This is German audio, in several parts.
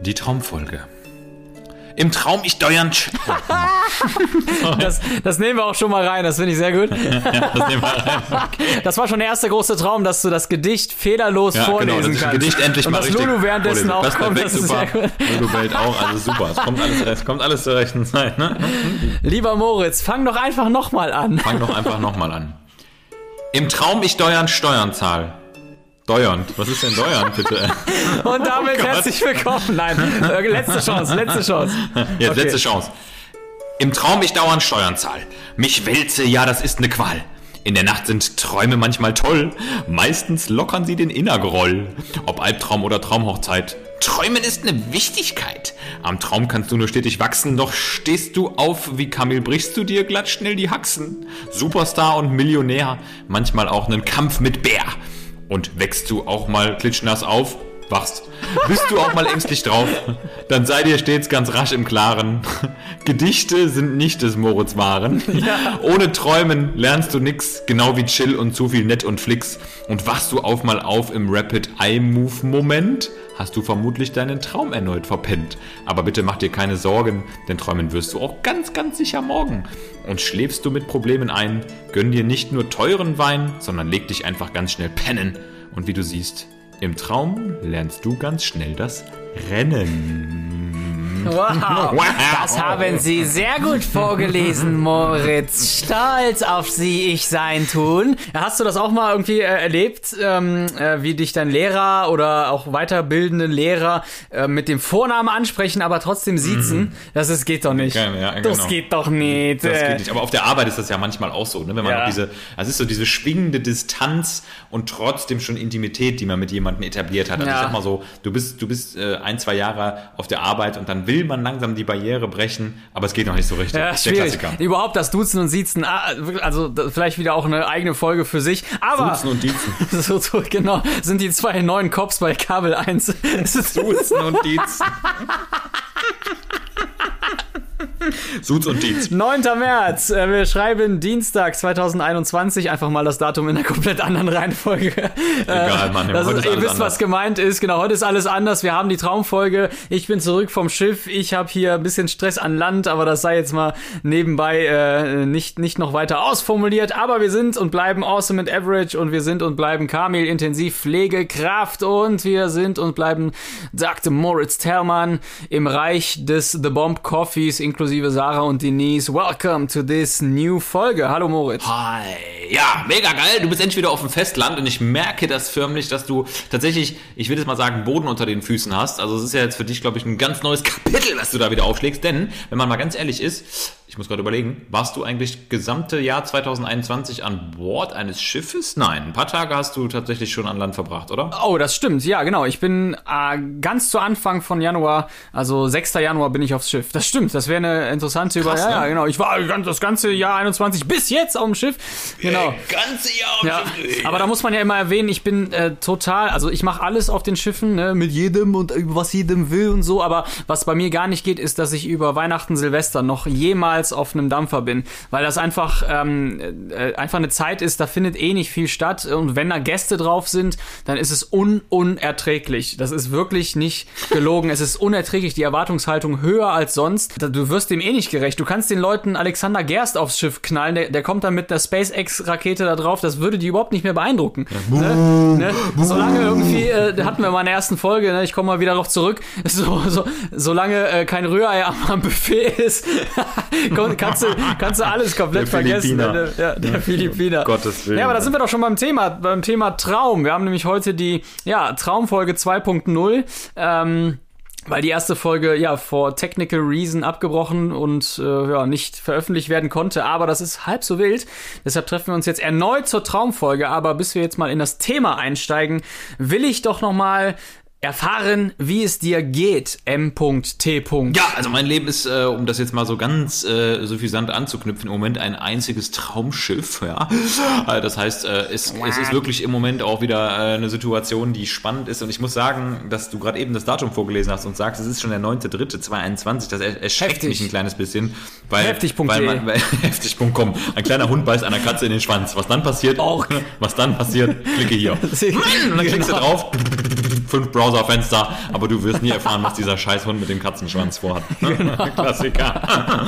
Die Traumfolge. Im Traum ich steuern. Das, das nehmen wir auch schon mal rein, das finde ich sehr gut. das nehmen wir rein. Das war schon der erste große Traum, dass du das Gedicht fehlerlos Ja, vorlesen genau, ich das kannst. Gedicht endlich Und mal dass richtig Lulu währenddessen auch das kommt, perfekt, das ist super. sehr gut. Lulu bellt auch, also super. Es kommt alles, es kommt alles zur rechten Zeit, ne? Lieber Moritz, fang doch einfach nochmal an. Fang doch einfach nochmal an. Im Traum ich steuern Steuern zahl. Steuernd. Was ist denn Steuern, bitte? Und damit Oh herzlich willkommen. Nein, äh, letzte Chance, letzte Chance. Jetzt Okay. letzte Chance. Im Traum ich dauernd Steuern zahl. Mich wälze, ja, das ist ne Qual. In der Nacht sind Träume manchmal toll. Meistens lockern sie den Innergroll. Ob Albtraum oder Traumhochzeit. Träumen ist ne Wichtigkeit. Am Traum kannst du nur stetig wachsen, doch stehst du auf wie Kamel, brichst du dir glatt schnell die Haxen. Superstar und Millionär, manchmal auch nen Kampf mit Bär. Und wächst du auch mal klitschnass auf, wachst. Bist du auch mal ängstlich drauf, dann sei dir stets ganz rasch im Klaren. Gedichte sind nicht des Moritz Waren. Ohne Träumen lernst du nix, genau wie Chill und zu viel Nett und Flix. Und wachst du auf mal auf im Rapid Eye Move Moment, hast du vermutlich deinen Traum erneut verpennt. Aber bitte mach dir keine Sorgen, denn träumen wirst du auch ganz, ganz sicher morgen. Und schläfst du mit Problemen ein, gönn dir nicht nur teuren Wein, sondern leg dich einfach ganz schnell pennen. Und wie du siehst, im Traum lernst du ganz schnell das Rennen. Wow, das haben Sie sehr gut vorgelesen, Moritz. Stolz auf Sie, ich sein tun. Hast du das auch mal irgendwie äh, erlebt, ähm, äh, wie dich dein Lehrer oder auch weiterbildende Lehrer äh, mit dem Vornamen ansprechen, aber trotzdem siezen? Das ist, geht doch nicht. Ja, ja, Das genau. geht doch nicht. Das geht nicht. Aber auf der Arbeit ist das ja manchmal auch so, ne? wenn man Ja. diese, das ist so diese schwingende Distanz und trotzdem schon Intimität, die man mit jemandem etabliert hat. Also Ja. ich sag mal so, du bist, du bist ein, zwei Jahre auf der Arbeit und dann will man langsam die Barriere brechen, aber es geht noch nicht so richtig. Ja, schwierig. Überhaupt das Duzen und Siezen, ah, also vielleicht wieder auch eine eigene Folge für sich. Aber Duzen und Diezen. so, so genau sind die zwei neuen Cops bei Kabel 1. Es ist Duzen und Diezen. Suz und Dietz. 9. März. Äh, Wir schreiben Dienstag 2021. Einfach mal das Datum in einer komplett anderen Reihenfolge. Egal, Mann. Das ist, ihr wisst, was gemeint ist. Genau, heute ist alles anders. Wir haben die Traumfolge. Ich bin zurück vom Schiff. Ich habe hier ein bisschen Stress an Land, aber das sei jetzt mal nebenbei äh, nicht, nicht noch weiter ausformuliert. Aber wir sind und bleiben awesome and average und wir sind und bleiben Kamil intensiv Pflegekraft und wir sind und bleiben, sagte Moritz Tellmann, im Reich des The Bomb Coffees inklusive Sarah und Denise. Welcome to this new Folge. Hallo Moritz. Hi. Ja, mega geil. Du bist endlich wieder auf dem Festland und ich merke das förmlich, dass du tatsächlich, ich will jetzt mal sagen, Boden unter den Füßen hast. Also es ist ja jetzt für dich, glaube ich, ein ganz neues Kapitel, was du da wieder aufschlägst. Denn, wenn man mal ganz ehrlich ist, ich muss gerade überlegen, warst du eigentlich gesamte Jahr 2021 an Bord eines Schiffes? Nein, ein paar Tage hast du tatsächlich schon an Land verbracht, oder? Oh, das stimmt. Ja, genau. Ich bin äh, ganz zu Anfang von Januar, also 6. Januar bin ich aufs Schiff. Das stimmt. Das wäre eine interessante Über. Krass, Ja, ne? ja, genau. Ich war ganz, das ganze Jahr 21 bis jetzt auf dem Schiff. Genau. Ganze Jahr auf Ja, Schiff. aber da muss man ja immer erwähnen, ich bin äh, total, also ich mache alles auf den Schiffen, ne, mit jedem und äh, was jedem will und so, aber was bei mir gar nicht geht, ist, dass ich über Weihnachten, Silvester noch jemals auf einem Dampfer bin, weil das einfach ähm, äh, einfach eine Zeit ist, da findet eh nicht viel statt und wenn da Gäste drauf sind, dann ist es un unerträglich. Das ist wirklich nicht gelogen, es ist unerträglich, die Erwartungshaltung höher als sonst. Du wirst dem eh nicht gerecht. Du kannst den Leuten Alexander Gerst aufs Schiff knallen, der, der kommt dann mit der SpaceX-Rakete da drauf, das würde die überhaupt nicht mehr beeindrucken. Ne? Ne? Solange irgendwie, äh, hatten wir mal in der ersten Folge, ne? ich komme mal wieder darauf zurück, so, so, solange äh, kein Rührei am, am Buffet ist, kannst, du, kannst du alles komplett Der vergessen. Ne? Ja, der Philippiner. Gottes Willen. Ja, aber da sind wir doch schon beim Thema, beim Thema Traum. Wir haben nämlich heute die ja, Traumfolge 2.0. Ähm, weil die erste Folge ja vor Technical Reason abgebrochen und äh, ja nicht veröffentlicht werden konnte, aber das ist halb so wild. Deshalb treffen wir uns jetzt erneut zur Traumfolge. Aber bis wir jetzt mal in das Thema einsteigen, will ich doch noch mal erfahren, wie es dir geht, M.T. Ja, also mein Leben ist, äh, um das jetzt mal so ganz äh, suffisant anzuknüpfen, im Moment ein einziges Traumschiff. Ja, äh, das heißt, äh, es, es ist wirklich im Moment auch wieder äh, eine Situation, die spannend ist. Und ich muss sagen, dass du gerade eben das Datum vorgelesen hast und sagst, es ist schon der 9.3.2021. Das er erschreckt Heftig. mich ein kleines bisschen, weil heftig.com. Ein kleiner Hund beißt einer Katze in den Schwanz. Was dann passiert? Och. Was dann passiert? Klicke hier. Und dann klickst du Genau. drauf. Fünf Browserfenster, aber du wirst nie erfahren, was dieser scheiß Hund mit dem Katzenschwanz vorhat. Genau. Klassiker.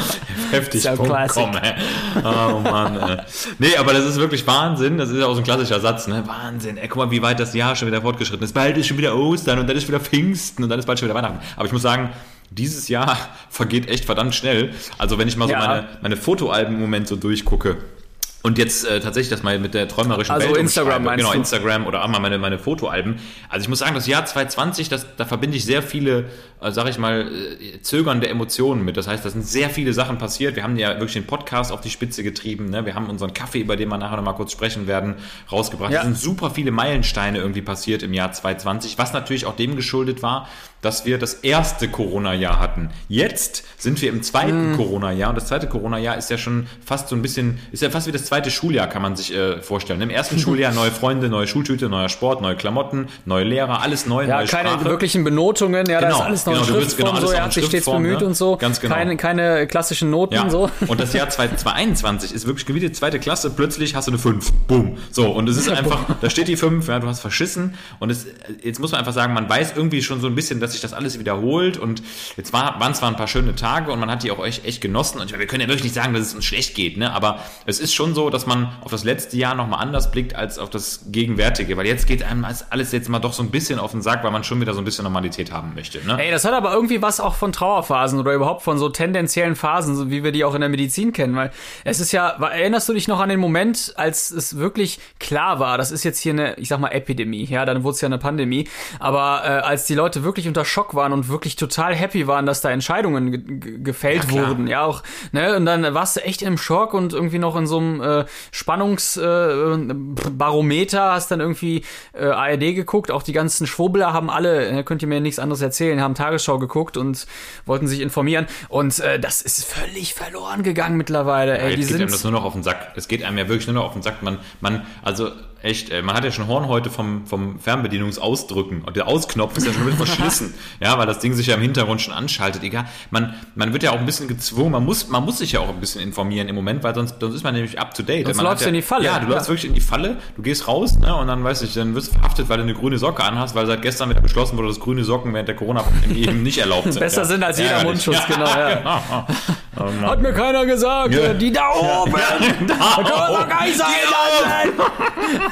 Heftig.com, ey. Oh Mann, ey. Nee, aber das ist wirklich Wahnsinn. Das ist ja auch so ein klassischer Satz, ne? Wahnsinn, ey, guck mal, wie weit das Jahr schon wieder fortgeschritten ist. Bald ist schon wieder Ostern und dann ist wieder Pfingsten und dann ist bald schon wieder Weihnachten. Aber ich muss sagen, dieses Jahr vergeht echt verdammt schnell. Also wenn ich mal so ja. meine, meine Fotoalben im Moment so durchgucke, und jetzt äh, tatsächlich das mal mit der träumerischen also Welt Instagram meinst Genau, du? Instagram oder auch mal meine, meine Fotoalben. Also ich muss sagen, das Jahr 2020, das, da verbinde ich sehr viele, äh, sag ich mal, äh, zögernde Emotionen mit. Das heißt, da sind sehr viele Sachen passiert. Wir haben ja wirklich den Podcast auf die Spitze getrieben. Ne? Wir haben unseren Kaffee, über den wir nachher nochmal kurz sprechen werden, rausgebracht. Ja. Es sind super viele Meilensteine irgendwie passiert im Jahr 2020, was natürlich auch dem geschuldet war, dass wir das erste Corona-Jahr hatten. Jetzt sind wir im zweiten mm. Corona-Jahr und das zweite Corona-Jahr ist ja schon fast so ein bisschen, ist ja fast wie das zweite Schuljahr, kann man sich äh, vorstellen. Im ersten Schuljahr neue Freunde, neue Schultüte, neuer Sport, neue Klamotten, neue Lehrer, alles neu, ja, neue keine Sprache. wirklichen Benotungen, ja, genau, da ist alles noch genau, in Schriftform, genau, so, er hat sich stets bemüht ne? und so. Ganz genau. Keine, keine klassischen Noten, ja. so. Und das Jahr 2021 ist wirklich die zweite Klasse, plötzlich hast du eine 5. Boom. So, und es ist einfach, da steht die 5, ja, du hast verschissen und es, jetzt muss man einfach sagen, man weiß irgendwie schon so ein bisschen, dass sich das alles wiederholt und jetzt war, waren zwar ein paar schöne Tage und man hat die auch echt, echt genossen und ich meine, wir können ja wirklich nicht sagen, dass es uns schlecht geht, ne? aber es ist schon so, dass man auf das letzte Jahr nochmal anders blickt als auf das gegenwärtige, weil jetzt geht einem alles jetzt mal doch so ein bisschen auf den Sack, weil man schon wieder so ein bisschen Normalität haben möchte. Ne? Ey, das hat aber irgendwie was auch von Trauerphasen oder überhaupt von so tendenziellen Phasen, so wie wir die auch in der Medizin kennen, weil es ist ja, erinnerst du dich noch an den Moment, als es wirklich klar war, das ist jetzt hier eine, ich sag mal, Epidemie, ja, dann wurde es ja eine Pandemie, aber äh, als die Leute wirklich unter Schock waren und wirklich total happy waren, dass da Entscheidungen ge gefällt ja, wurden. Ja, auch, ne, und dann warst du echt im Schock und irgendwie noch in so einem äh, Spannungsbarometer, äh, hast dann irgendwie äh, ARD geguckt. Auch die ganzen Schwurbler haben alle, ne, könnt ihr mir nichts anderes erzählen, haben Tagesschau geguckt und wollten sich informieren. Und äh, das ist völlig verloren gegangen mittlerweile. Ey, ja, die geht einem das nur noch auf den Sack. Es geht einem ja wirklich nur noch auf den Sack. Man, man, also echt, man hat ja schon Horn heute vom, vom Fernbedienungsausdrücken und der Ausknopf ist ja schon ein bisschen verschlissen, ja, weil das Ding sich ja im Hintergrund schon anschaltet. Egal, man, man wird ja auch ein bisschen gezwungen, man muss, man muss sich ja auch ein bisschen informieren im Moment, weil sonst, sonst ist man nämlich up to date. Sonst man läufst du ja, in die Falle. Ja, du läufst wirklich in die Falle, du gehst raus, ne, und dann weiß ich, dann wirst du verhaftet, weil du eine grüne Socke anhast, weil seit gestern wieder beschlossen wurde, dass grüne Socken während der Corona-Pandemie eben nicht erlaubt sind. Besser ja. sind als jeder ja, Mundschutz, ja, genau, ja. genau. Oh Hat mir keiner gesagt, ja. die da oben! da, da können wir doch gar nicht sein lassen!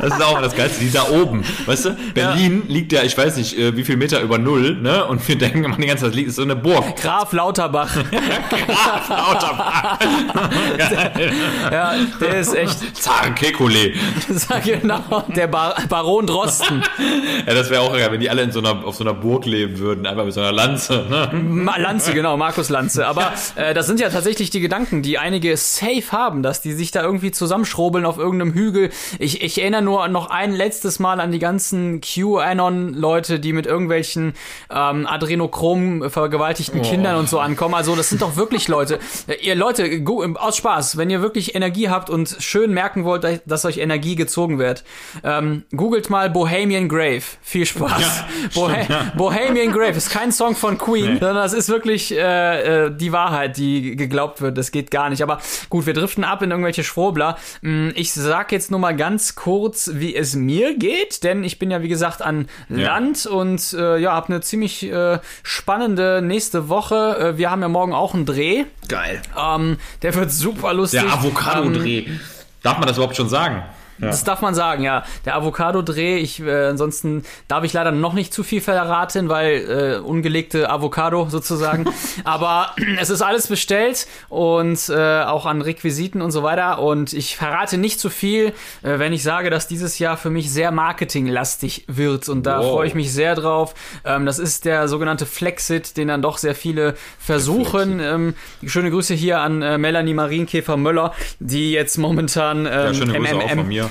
Das ist auch das Geilste, die da oben. Weißt du, Berlin ja. liegt ja, ich weiß nicht, äh, wie viel Meter über Null, ne? Und wir denken immer die ganze Zeit, liegt ist so eine Burg. Graf Lauterbach. Graf Lauterbach. ja, der ist echt. Zaren Kekulé. Sag genau, der Bar Baron Drosten. ja, das wäre auch geil, wenn die alle in so einer, auf so einer Burg leben würden, einfach mit so einer Lanze. Ne? Lanze, genau, Markus Lanze. Aber äh, das sind ja tatsächlich die Gedanken, die einige safe haben, dass die sich da irgendwie zusammenschrobeln auf irgendeinem Hügel. Ich, ich erinnere nur noch ein letztes Mal an die ganzen QAnon-Leute, die mit irgendwelchen ähm, Adrenochrom vergewaltigten oh. Kindern und so ankommen. Also das sind doch wirklich Leute. ihr Leute, aus Spaß, wenn ihr wirklich Energie habt und schön merken wollt, dass euch Energie gezogen wird, ähm, googelt mal Bohemian Grave. Viel Spaß. Ja, Bohe stimmt, ja. Bohemian Grave ist kein Song von Queen, nee. sondern das ist wirklich äh, äh, die Wahrheit, die geglaubt wird. Das geht gar nicht. Aber gut, wir driften ab in irgendwelche Schwurbler. Hm, ich sag jetzt nur mal ganz kurz, wie es mir geht, denn ich bin ja wie gesagt an ja. Land und äh, ja, habe eine ziemlich äh, spannende nächste Woche. Äh, wir haben ja morgen auch einen Dreh. Geil. Ähm, der wird super lustig. Der Avocado-Dreh. Ähm, Darf man das überhaupt schon sagen? Ja. Das darf man sagen, ja. Der Avocado-Dreh, ich, äh, ansonsten darf ich leider noch nicht zu viel verraten, weil äh, ungelegte Avocado sozusagen. Aber es ist alles bestellt und äh, auch an Requisiten und so weiter. Und ich verrate nicht zu viel, äh, wenn ich sage, dass dieses Jahr für mich sehr marketinglastig wird. Und da wow. freue ich mich sehr drauf. Ähm, das ist der sogenannte Flexit, den dann doch sehr viele versuchen. Ähm, schöne Grüße hier an äh, Melanie Marienkäfer-Möller, die jetzt momentan ähm, ja, schöne Grüße MMM, auch von mir.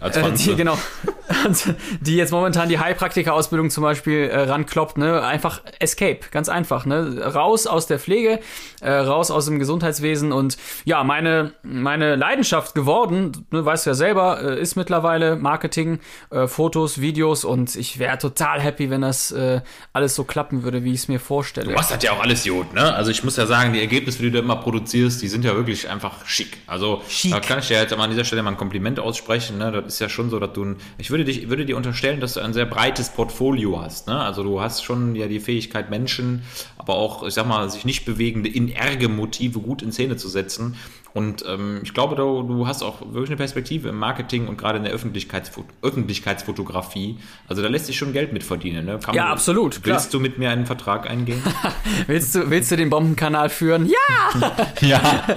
Als äh, die, genau. die jetzt momentan die Heilpraktiker-Ausbildung zum Beispiel äh, rankloppt, ne? Einfach Escape, ganz einfach, ne? Raus aus der Pflege, äh, raus aus dem Gesundheitswesen und ja, meine, meine Leidenschaft geworden, ne, weißt du ja selber, äh, ist mittlerweile Marketing, äh, Fotos, Videos und ich wäre total happy, wenn das äh, alles so klappen würde, wie ich es mir vorstelle. Du machst das ja auch alles gut, ne? Also ich muss ja sagen, die Ergebnisse, die du immer produzierst, die sind ja wirklich einfach schick. Also schick. da kann ich dir jetzt mal an dieser Stelle mal ein Kompliment aussprechen, ne? Ist ja schon so, dass du, ich würde dich ich würde dir unterstellen, dass du ein sehr breites Portfolio hast. Ne? Also du hast schon ja die Fähigkeit, Menschen, aber auch, ich sag mal, sich nicht bewegende, in Ärge Motive gut in Szene zu setzen. Und ähm, ich glaube, du, du hast auch wirklich eine Perspektive im Marketing und gerade in der Öffentlichkeitsfo Öffentlichkeitsfotografie. Also da lässt sich schon Geld mit verdienen. Ne? ja, absolut. Willst klar. du mit mir einen Vertrag eingehen? willst, du, willst du den Bombenkanal führen? Ja! ja.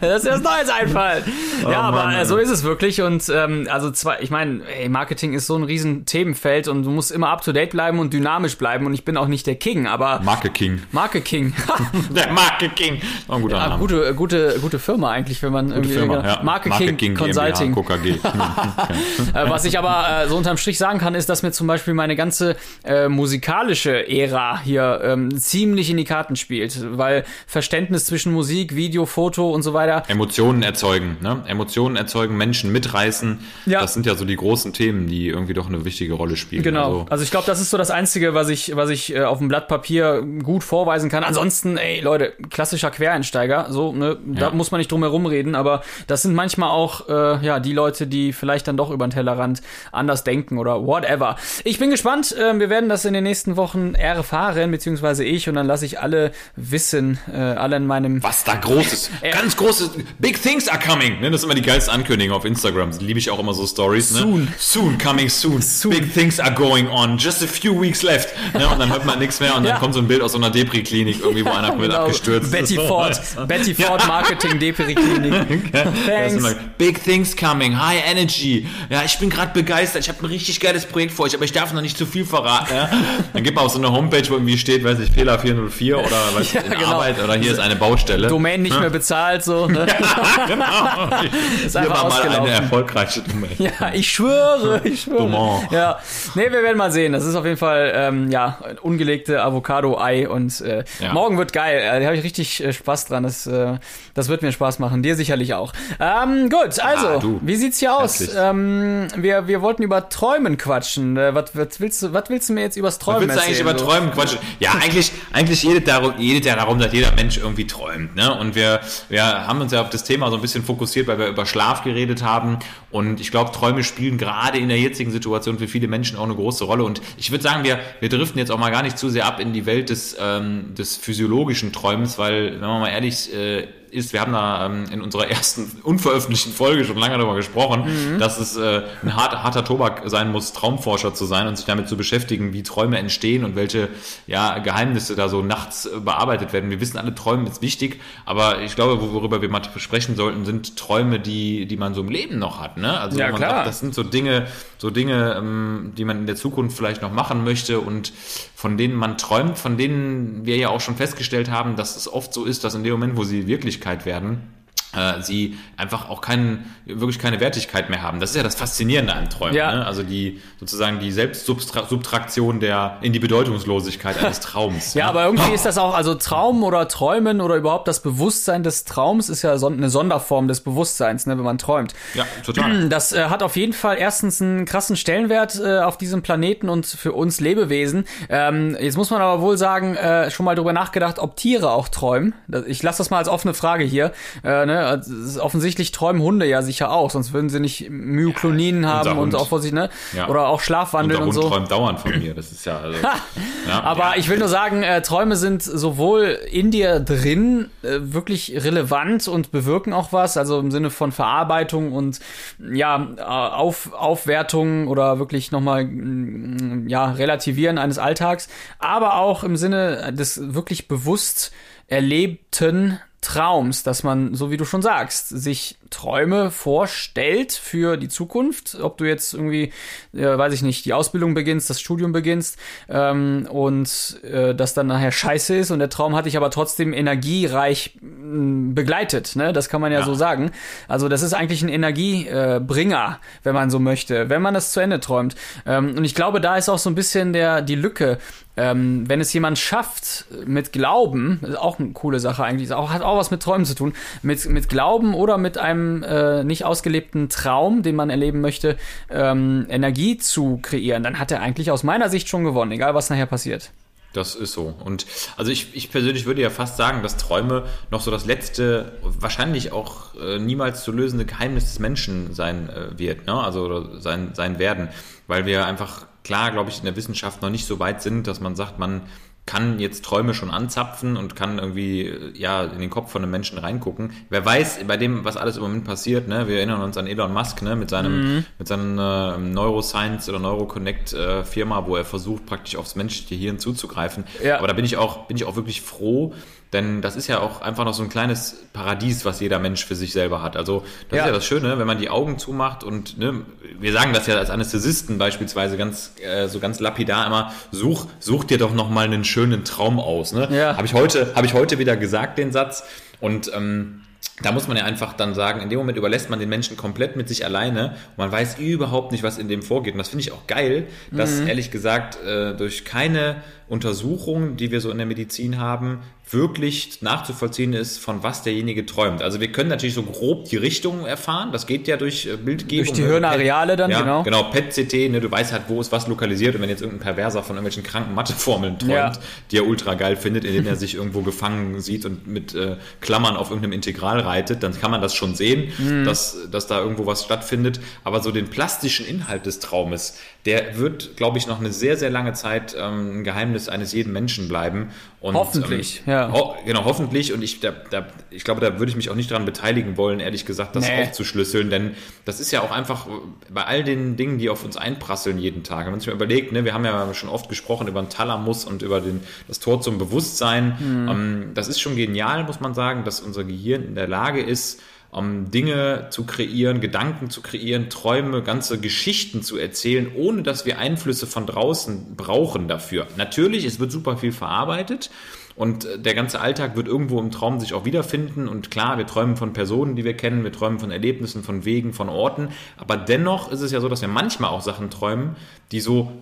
Das ist das Neues einfallen. Oh, ja, aber Mann, so ist es wirklich. Und ähm, also zwar, ich meine, Marketing ist so ein riesen Themenfeld und du musst immer up to date bleiben und dynamisch bleiben. Und ich bin auch nicht der King, aber. Marke King. Marke King. Der Marke King. Ein guter ja, Name. Gute, gute, gute Firma eigentlich, wenn man gute Firma, ja. Marke, Marke King, King Consulting. GmbH. Äh, was ich aber äh, so unterm Strich sagen kann, ist, dass mir zum Beispiel meine ganze äh, musikalische Ära hier ähm, ziemlich in die Karten spielt, weil Verständnis zwischen Musik, Video, Foto und so weiter. Emotionen erzeugen, ne? Emotionen erzeugen, Menschen mitreißen. Ja. Das sind ja so die großen Themen, die irgendwie doch eine wichtige Rolle spielen. Genau. Also, also ich glaube, das ist so das Einzige, was ich, was ich äh, auf dem Blatt Papier gut vorweisen kann. Ansonsten, ey, Leute, klassischer Quereinsteiger, so, ne, ja. da muss man nicht drum herum reden, aber das sind manchmal auch, äh, ja, die Leute, die vielleicht dann doch über den Tellerrand anders denken oder whatever. Ich bin gespannt, äh, wir werden das in den nächsten Wochen erfahren, beziehungsweise ich, und dann lasse ich alle wissen, äh, alle in meinem... Was da Großes, äh, ganz großes, big things are coming, ne, das ist immer die geilste Ankündigung auf Instagram, liebe ich auch immer so Stories, ne? Soon. Soon, coming soon. soon. Big things are going on, just a few weeks left, ne, und dann hört man nichts mehr und dann ja. kommt so ein Bild aus so einer Depri-Klinik, irgendwie, wo einer genau. abgestürzt Betty Ford, Betty Ford Marketing Depri-Klinik. Thanks. Big things coming, high energy. Ja, ich bin gerade begeistert, ich habe ein richtig geiles Projekt vor euch, aber ich darf noch nicht zu viel verraten. Ja? Dann gibt man auch so eine Homepage, wo irgendwie steht, weiß ich, Fehler 404 oder was ja, in genau. Arbeit oder hier ist eine Baustelle. Domain nicht mehr bezahlt, so. Ne? Ja, genau. ist einfach hier war mal eine erfolgreiche Domain. Ja, ich schwöre, ich schwöre. Domain. Ja, nee, wir werden mal sehen. Das ist auf jeden Fall, ähm, ja, ungelegte Avocado-Ei und äh, ja. morgen wird geil. Äh, da habe ich richtig äh, Spaß dran. Das, äh, das wird mir Spaß machen. Dir sicherlich auch. Ähm, gut, also, ah, wie sieht's hier aus? Ähm, wir, wir wollten über Träumen quatschen. Was, was, willst du, was willst du mir jetzt übers Träumen was willst du eigentlich über Träumen quatschen? Ja, eigentlich, eigentlich jedet, darum, jedet ja darum, dass jeder Mensch irgendwie träumt. Ne? Und wir, wir haben uns ja auf das Thema so ein bisschen fokussiert, weil wir über Schlaf geredet haben. Und ich glaube, Träume spielen gerade in der jetzigen Situation für viele Menschen auch eine große Rolle. Und ich würde sagen, wir, wir driften jetzt auch mal gar nicht zu sehr ab in die Welt des, ähm, des physiologischen Träumens, weil, wenn man mal ehrlich äh, ist, wir haben da ähm, in unserer ersten unveröffentlichten Folge schon lange darüber gesprochen, mhm. dass es äh, ein hart, harter Tobak sein muss, Traumforscher zu sein und sich damit zu beschäftigen, wie Träume entstehen und welche ja, Geheimnisse da so nachts äh, bearbeitet werden. Wir wissen alle, Träumen ist wichtig, aber ich glaube, worüber wir mal sprechen sollten, sind Träume, die, die man so im Leben noch hat. Ne? Also ja, klar. Sagt, das sind so Dinge, so Dinge, ähm, die man in der Zukunft vielleicht noch machen möchte und von denen man träumt, von denen wir ja auch schon festgestellt haben, dass es oft so ist, dass in dem Moment, wo sie Wirklichkeit werden, äh, sie einfach auch keinen, wirklich keine Wertigkeit mehr haben. Das ist ja das Faszinierende an Träumen. Ja. Ne? Also die sozusagen die Selbstsubtraktion der in die Bedeutungslosigkeit eines Traums. ja, ja, aber irgendwie ist das auch, also Traum oder Träumen oder überhaupt das Bewusstsein des Traums ist ja eine Sonderform des Bewusstseins, ne, wenn man träumt. Ja, total. Das äh, hat auf jeden Fall erstens einen krassen Stellenwert äh, auf diesem Planeten und für uns Lebewesen. Ähm, jetzt muss man aber wohl sagen, äh, schon mal drüber nachgedacht, ob Tiere auch träumen. Ich lasse das mal als offene Frage hier. Äh, ne? Offensichtlich träumen Hunde ja sicher auch, sonst würden sie nicht Myoklonien ja, haben und auch vor sich, ne? Ja. Oder auch Schlafwandeln und so. Hund träumt dauernd von mir, das ist ja, also, ja Aber ich will nur sagen, äh, Träume sind sowohl in dir drin äh, wirklich relevant und bewirken auch was, also im Sinne von Verarbeitung und ja, äh, auf, Aufwertung oder wirklich nochmal mm, ja, Relativieren eines Alltags, aber auch im Sinne des wirklich bewusst erlebten Traums, dass man, so wie du schon sagst, sich Träume vorstellt für die Zukunft, ob du jetzt irgendwie, äh, weiß ich nicht, die Ausbildung beginnst, das Studium beginnst ähm, und äh, das dann nachher scheiße ist und der Traum hat dich aber trotzdem energiereich mh, begleitet, ne? Das kann man ja, ja, so sagen. Also das ist eigentlich ein Energiebringer, äh, wenn man so möchte, wenn man das zu Ende träumt. Ähm, und ich glaube, da ist auch so ein bisschen der die Lücke ähm, wenn es jemand schafft, mit Glauben, ist auch eine coole Sache eigentlich, auch, hat auch was mit Träumen zu tun, mit, mit Glauben oder mit einem äh, nicht ausgelebten Traum, den man erleben möchte, ähm, Energie zu kreieren, dann hat er eigentlich aus meiner Sicht schon gewonnen, egal was nachher passiert. Das ist so. Und also ich, ich persönlich würde ja fast sagen, dass Träume noch so das letzte, wahrscheinlich auch äh, niemals zu lösende Geheimnis des Menschen sein äh, wird, ne? Also sein, sein werden. Weil wir einfach, klar, glaube ich, in der Wissenschaft noch nicht so weit sind, dass man sagt, man kann jetzt Träume schon anzapfen und kann irgendwie ja in den Kopf von einem Menschen reingucken. Wer weiß, bei dem, was alles im Moment passiert, ne, wir erinnern uns an Elon Musk, ne, mit seinem, mhm. mit seinem äh, Neuroscience oder Neuroconnect äh, Firma, wo er versucht, praktisch aufs menschliche Hirn zuzugreifen. Ja. Aber da bin ich auch, bin ich auch wirklich froh, denn das ist ja auch einfach noch so ein kleines Paradies, was jeder Mensch für sich selber hat. Also das ja. ist ja das Schöne, wenn man die Augen zumacht und ne, wir sagen das ja als Anästhesisten beispielsweise ganz äh, so ganz lapidar immer: Such, such dir doch noch mal einen schönen Traum aus. Ne? Ja. Habe ich heute habe ich heute wieder gesagt den Satz und ähm, da muss man ja einfach dann sagen, in dem Moment überlässt man den Menschen komplett mit sich alleine und man weiß überhaupt nicht, was in dem vorgeht. Und das finde ich auch geil, dass mhm. ehrlich gesagt äh, durch keine Untersuchungen, die wir so in der Medizin haben, wirklich nachzuvollziehen ist, von was derjenige träumt. Also wir können natürlich so grob die Richtung erfahren, das geht ja durch äh, Bildgebung. Durch die Hirnareale dann, ja, genau. Genau, PET-CT, ne, du weißt halt, wo ist was lokalisiert und wenn jetzt irgendein Perverser von irgendwelchen kranken Matheformeln träumt, ja. die er ultra geil findet, indem er sich irgendwo gefangen sieht und mit äh, Klammern auf irgendeinem Integral reitet, dann kann man das schon sehen, mhm. dass, dass da irgendwo was stattfindet. Aber so den plastischen Inhalt des Traumes, der wird, glaube ich, noch eine sehr, sehr lange Zeit ähm, ein Geheimnis eines jeden Menschen bleiben. Und, hoffentlich, ähm, ja. Ho genau, hoffentlich. Und ich, da, da, ich glaube, da würde ich mich auch nicht daran beteiligen wollen, ehrlich gesagt, das nee. aufzuschlüsseln. Denn das ist ja auch einfach bei all den Dingen, die auf uns einprasseln jeden Tag. Wenn man sich mal überlegt, ne, wir haben ja schon oft gesprochen über den Thalamus und über den, das Tor zum Bewusstsein. Mhm. Ähm, das ist schon genial, muss man sagen, dass unser Gehirn in der Lage ist, um Dinge zu kreieren, Gedanken zu kreieren, Träume, ganze Geschichten zu erzählen, ohne dass wir Einflüsse von draußen brauchen dafür. Natürlich, es wird super viel verarbeitet. Und äh, der ganze Alltag wird irgendwo im Traum sich auch wiederfinden. Und klar, wir träumen von Personen, die wir kennen, wir träumen von Erlebnissen, von Wegen, von Orten. Aber dennoch ist es ja so, dass wir manchmal auch Sachen träumen, die so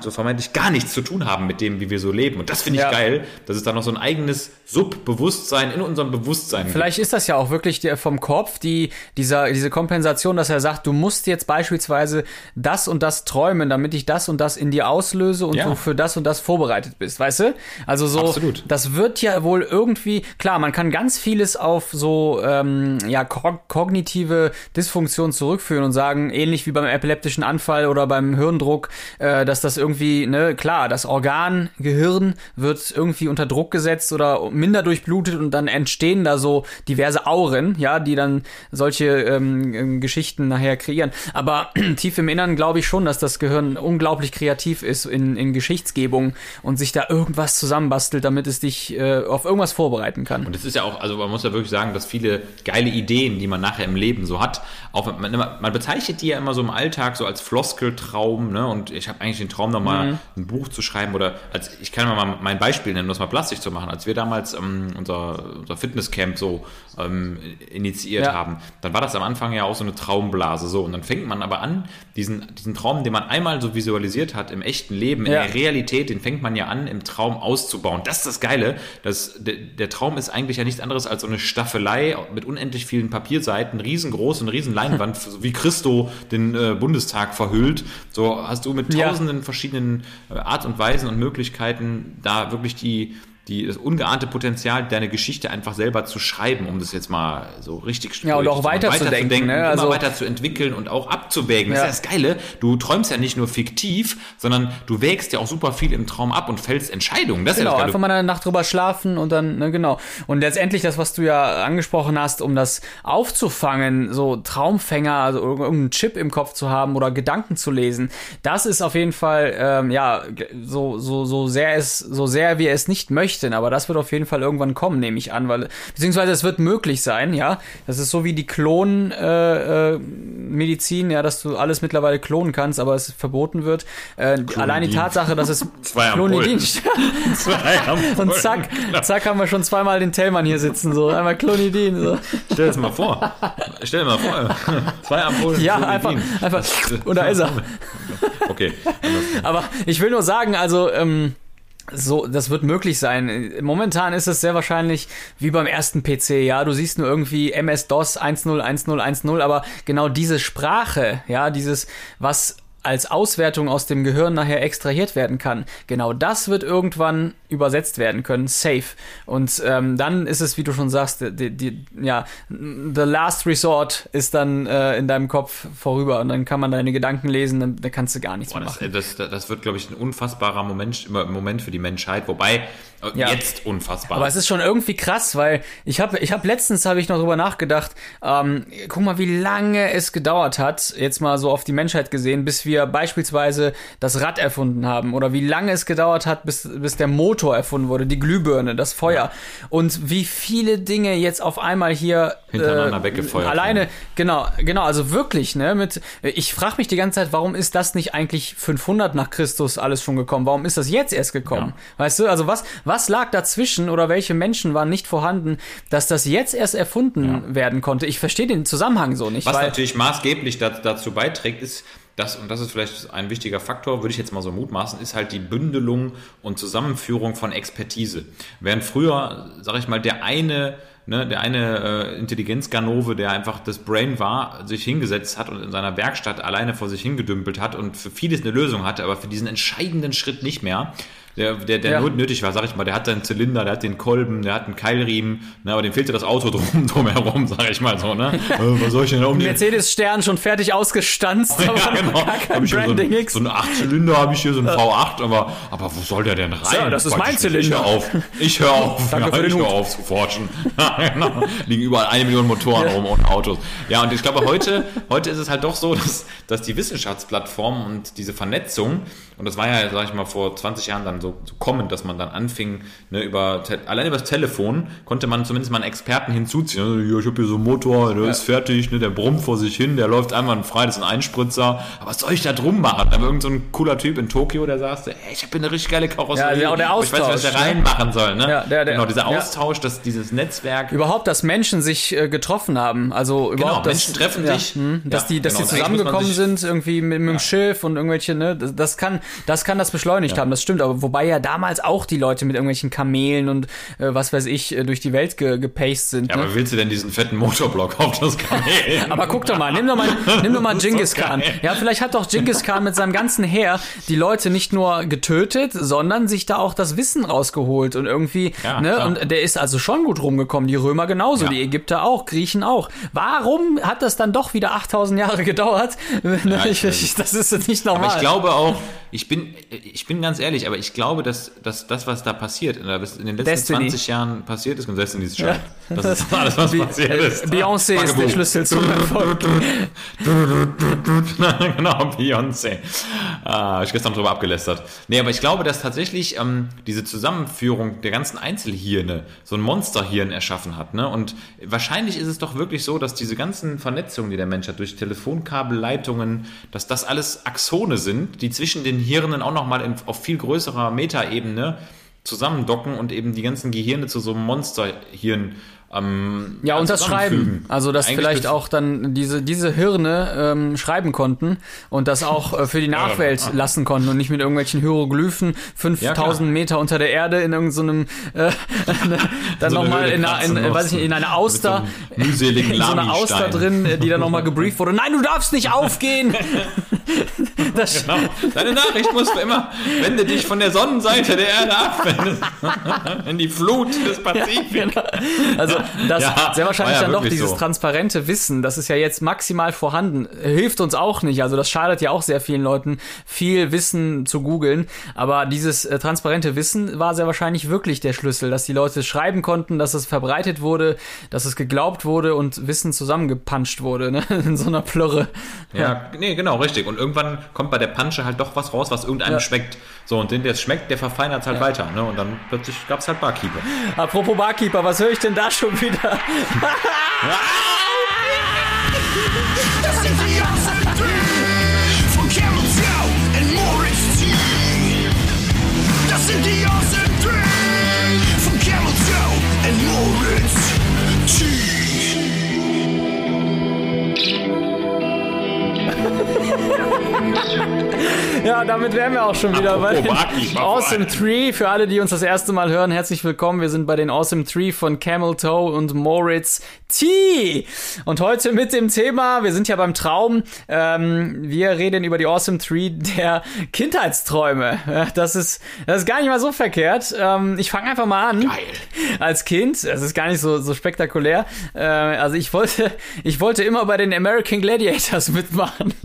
so vermeintlich gar nichts zu tun haben mit dem, wie wir so leben. Und das finde ich ja. geil, dass es da noch so ein eigenes Subbewusstsein in unserem Bewusstsein Vielleicht gibt. ist das ja auch wirklich der vom Kopf, die, dieser, diese Kompensation, dass er sagt, du musst jetzt beispielsweise das und das träumen, damit ich das und das in dir auslöse und ja. du für das und das vorbereitet bist, weißt du? Also so, Absolut. das wird ja wohl irgendwie, klar, man kann ganz vieles auf so, ähm, ja, kognitive Dysfunktion zurückführen und sagen, ähnlich wie beim epileptischen Anfall oder beim Hirndruck, äh, dass das irgendwie, ne, klar, das Organ Gehirn wird irgendwie unter Druck gesetzt oder minder durchblutet und dann entstehen da so diverse Auren, ja, die dann solche ähm, ähm Geschichten nachher kreieren. Aber tief im Innern glaube ich schon, dass das Gehirn unglaublich kreativ ist in, in Geschichtsgebung und sich da irgendwas zusammenbastelt, damit es dich äh, auf irgendwas vorbereiten kann. Und es ist ja auch, also man muss ja wirklich sagen, dass viele geile Ideen, die man nachher im Leben so hat, auch man, man bezeichnet die ja immer so im Alltag so als Floskeltraum, ne? Und ich habe eigentlich eigentlich den Traum, nochmal mhm. ein Buch zu schreiben oder als ich kann mal mein Beispiel nennen, um das mal plastisch zu machen. Als wir damals ähm, unser, unser Fitnesscamp so ähm, initiiert ja. haben, dann war das am Anfang ja auch so eine Traumblase so und dann fängt man aber an, diesen, diesen Traum, den man einmal so visualisiert hat im echten Leben, in ja. der Realität, den fängt man ja an, im Traum auszubauen. Das ist das Geile. Das, der, der Traum ist eigentlich ja nichts anderes als so eine Staffelei mit unendlich vielen Papierseiten, riesengroß und riesen Leinwand, wie Christo den äh, Bundestag verhüllt. So hast du mit tausend tausenden verschiedenen äh, Art und Weisen und Möglichkeiten, da wirklich die die, das ungeahnte Potenzial, deine Geschichte einfach selber zu schreiben, um das jetzt mal so richtig ja, und auch weiter, weiter zu denken, denken ne? also, immer weiter zu entwickeln und auch abzuwägen. Ja. Das ist ja das Geile. Du träumst ja nicht nur fiktiv, sondern du wägst ja auch super viel im Traum ab und fällst Entscheidungen. Das genau, ist ja einfach mal eine Nacht drüber schlafen und dann, ne, genau. Und letztendlich das, was du ja angesprochen hast, um das aufzufangen, so Traumfänger, also irgendeinen Chip im Kopf zu haben oder Gedanken zu lesen, das ist auf jeden Fall, ähm, ja, so, so, so sehr es, so sehr wir es nicht möchten, möchten, aber das wird auf jeden Fall irgendwann kommen, nehme ich an, weil beziehungsweise es wird möglich sein, ja. Das ist so wie die Klon-Medizin, äh, äh, ja, dass du alles mittlerweile klonen kannst, aber es verboten wird. Äh, allein die Tatsache, dass es Klonidin Und zack, zack haben wir schon zweimal den Tellmann hier sitzen, so einmal Klonidin. So. Stell dir das mal vor. Stell dir mal vor. Zwei Ampullen. Ja, einfach, einfach. Und da ist er. Okay. Aber ich will nur sagen, also ähm, so, das wird möglich sein. Momentan ist es sehr wahrscheinlich wie beim ersten PC, ja. Du siehst nur irgendwie MS-DOS 101010, aber genau diese Sprache, ja, dieses, was als Auswertung aus dem Gehirn nachher extrahiert werden kann. Genau das wird irgendwann übersetzt werden können, safe. Und ähm, dann ist es, wie du schon sagst, die, die, ja, the last resort ist dann äh, in deinem Kopf vorüber und dann kann man deine Gedanken lesen, dann, dann kannst du gar nichts Boah, mehr das, machen. das, das wird, glaube ich, ein unfassbarer Moment, Moment für die Menschheit, wobei äh, Ja. jetzt unfassbar. Aber es ist schon irgendwie krass, weil ich habe ich hab letztens habe ich noch drüber nachgedacht, ähm, guck mal, wie lange es gedauert hat, jetzt mal so auf die Menschheit gesehen, bis wir beispielsweise das Rad erfunden haben oder wie lange es gedauert hat, bis, bis der Motor erfunden wurde, die Glühbirne, das Feuer und wie viele Dinge jetzt auf einmal hier Hintereinander weggefeuert Alleine, werden. genau, genau, also wirklich, ne, mit ich frage mich die ganze Zeit, warum ist das nicht eigentlich 500 nach Christus alles schon gekommen? Warum ist das jetzt erst gekommen? Weißt du, also was was lag dazwischen oder welche Menschen waren nicht vorhanden, dass das jetzt erst erfunden werden konnte? Ich verstehe den Zusammenhang so nicht, Was natürlich maßgeblich da, dazu beiträgt, ist, dass, und das ist vielleicht ein wichtiger Faktor, würde ich jetzt mal so mutmaßen, ist halt die Bündelung und Zusammenführung von Expertise. Während früher, sag ich mal, der eine, ne, der eine äh, Intelligenzganove, der einfach das Brain war, sich hingesetzt hat und in seiner Werkstatt alleine vor sich hingedümpelt hat und für vieles eine Lösung hatte, aber für diesen entscheidenden Schritt nicht mehr. Der, der, der Ja. nötig war, sag ich mal, der hat seinen Zylinder, der hat den Kolben, der hat einen Keilriemen, ne, aber dem fehlte das Auto drum, drumherum, sag ich mal so, ne? äh, was soll ich denn da um Mercedes-Stern schon fertig ausgestanzt, aber ja, genau. gar kein Hab so, Branding ein, X. so einen 8-Zylinder habe ich hier, so einen V8, aber, aber wo soll der denn rein? So, das ist mein Zylinder. Ich hör auf. Ich höre auf. Danke ja, ich höre auf zu forschen. Genau. Liegen überall eine Million Motoren rum und Autos. Ja, und ich glaube, heute, heute ist es halt doch so, dass, dass die Wissenschaftsplattformen und diese Vernetzung, und das war ja, sag ich mal, vor 20 Jahren dann so, so kommend, dass man dann anfing, ne, über, allein über das Telefon konnte man zumindest mal einen Experten hinzuziehen. Also, ja, ich habe hier so einen Motor, der ist fertig, ne, der brummt vor sich hin, der läuft einmal frei, das ist ein Einspritzer. Aber was soll ich da drum machen? Da war irgend so ein cooler Typ in Tokio, der sagte, ey, ich habe hier eine richtig geile Karosserie. Ja, der- der aber ich weiß nicht, was der Austausch, ne? reinmachen soll. Ne? Ja, der- der- genau, dieser ja. Austausch, dass dieses Netzwerk Überhaupt, dass Menschen sich äh, getroffen haben, also überhaupt, dass, Genau, Menschen treffen ja, sich. hm, dass Ja, die, dass genau, die zusammengekommen sind irgendwie mit, mit dem Schiff und irgendwelche, ne, das, das kann, das kann das beschleunigt haben, das stimmt. Aber wobei ja damals auch die Leute mit irgendwelchen Kamelen und äh, was weiß ich äh, durch die Welt ge, gepaced sind. Ja, ne? aber willst du denn diesen fetten Motorblock auf das Kamel? Aber guck doch mal, nimm doch mal, nimm doch mal Genghis doch Khan. Ja, vielleicht hat doch Genghis Khan mit seinem ganzen Heer die Leute nicht nur getötet, sondern sich da auch das Wissen rausgeholt und irgendwie, Ja, ne, klar. und der ist also schon gut rumgekommen, die Römer genauso, Ja. die Ägypter auch, Griechen auch. Warum hat das dann doch wieder 8000 Jahre gedauert? ich, ich ich, das ist nicht normal. Aber ich glaube auch, ich bin, ich bin ganz ehrlich, aber ich glaube, dass, dass das, was da passiert, was in den letzten Destiny. 20 Jahren passiert ist, und Destiny ist schön. Das ist alles, was passiert ist. Beyoncé ist der. Schlüssel zum Erfolg. genau, Beyoncé. Ah, ich gestern drüber abgelästert. Nee, aber ich glaube, dass tatsächlich ähm, diese Zusammenführung der ganzen Einzelhirne so ein Monsterhirn erschaffen hat. Ne? Und wahrscheinlich ist es doch wirklich so, dass diese ganzen Vernetzungen, die der Mensch hat, durch Telefonkabelleitungen, dass das alles Axone sind, die zwischen den Hirnen auch nochmal auf viel größerer Metaebene zusammendocken und eben die ganzen Gehirne zu so einem Monsterhirn ähm, Ja, und das. Schreiben. Also, dass Eigentlich vielleicht auch dann diese, diese Hirne ähm, schreiben konnten und das auch äh, für die Nachwelt lassen konnten und nicht mit irgendwelchen Hieroglyphen 5000 klar. Meter unter der Erde in irgendeinem, äh, dann So nochmal in, einer- in, kratzen weiß ich nicht, in einer Auster, einem mühseligen in so einer. Auster drin, äh, die dann nochmal gebrieft wurde. Nein, du darfst nicht aufgehen! das, Genau. Deine Nachricht musst du immer, wende dich von der Sonnenseite der Erde ab, wenn- in die Flut des Pazifik. Genau. Also das Ja, sehr wahrscheinlich ja dann doch dieses so. transparente Wissen, das ist ja jetzt maximal vorhanden, hilft uns auch nicht. Also das schadet ja auch sehr vielen Leuten, viel Wissen zu googeln. Aber dieses äh, transparente Wissen war sehr wahrscheinlich wirklich der Schlüssel, dass die Leute schreiben konnten, dass es verbreitet wurde, dass es geglaubt wurde und Wissen zusammengepanscht wurde ne? in so einer Plörre. Ja, nee, genau, richtig. Und irgendwann kommt bei der Pansche halt doch was raus, was irgendeinem Ja. schmeckt. So, und den, der es schmeckt, der verfeinert es halt weiter. Ne? Und dann plötzlich gab es halt Barkeeper. Apropos Barkeeper, was höre ich denn da schon wieder? Ja, damit wären wir auch schon wieder bei den Apropos Baki, mach Awesome weiter. 3. Für alle, die uns das erste Mal hören, herzlich willkommen. Wir sind bei den Awesome 3 von Camel Toe und Moritz T. Und heute mit dem Thema, wir sind ja beim Traum, ähm, wir reden über die Awesome 3 der Kindheitsträume. Das ist, das ist gar nicht mal so verkehrt. Ähm, ich fange einfach mal an. Geil. Als Kind, es ist gar nicht so, so spektakulär. Äh, also ich wollte, ich wollte immer bei den American Gladiators mitmachen.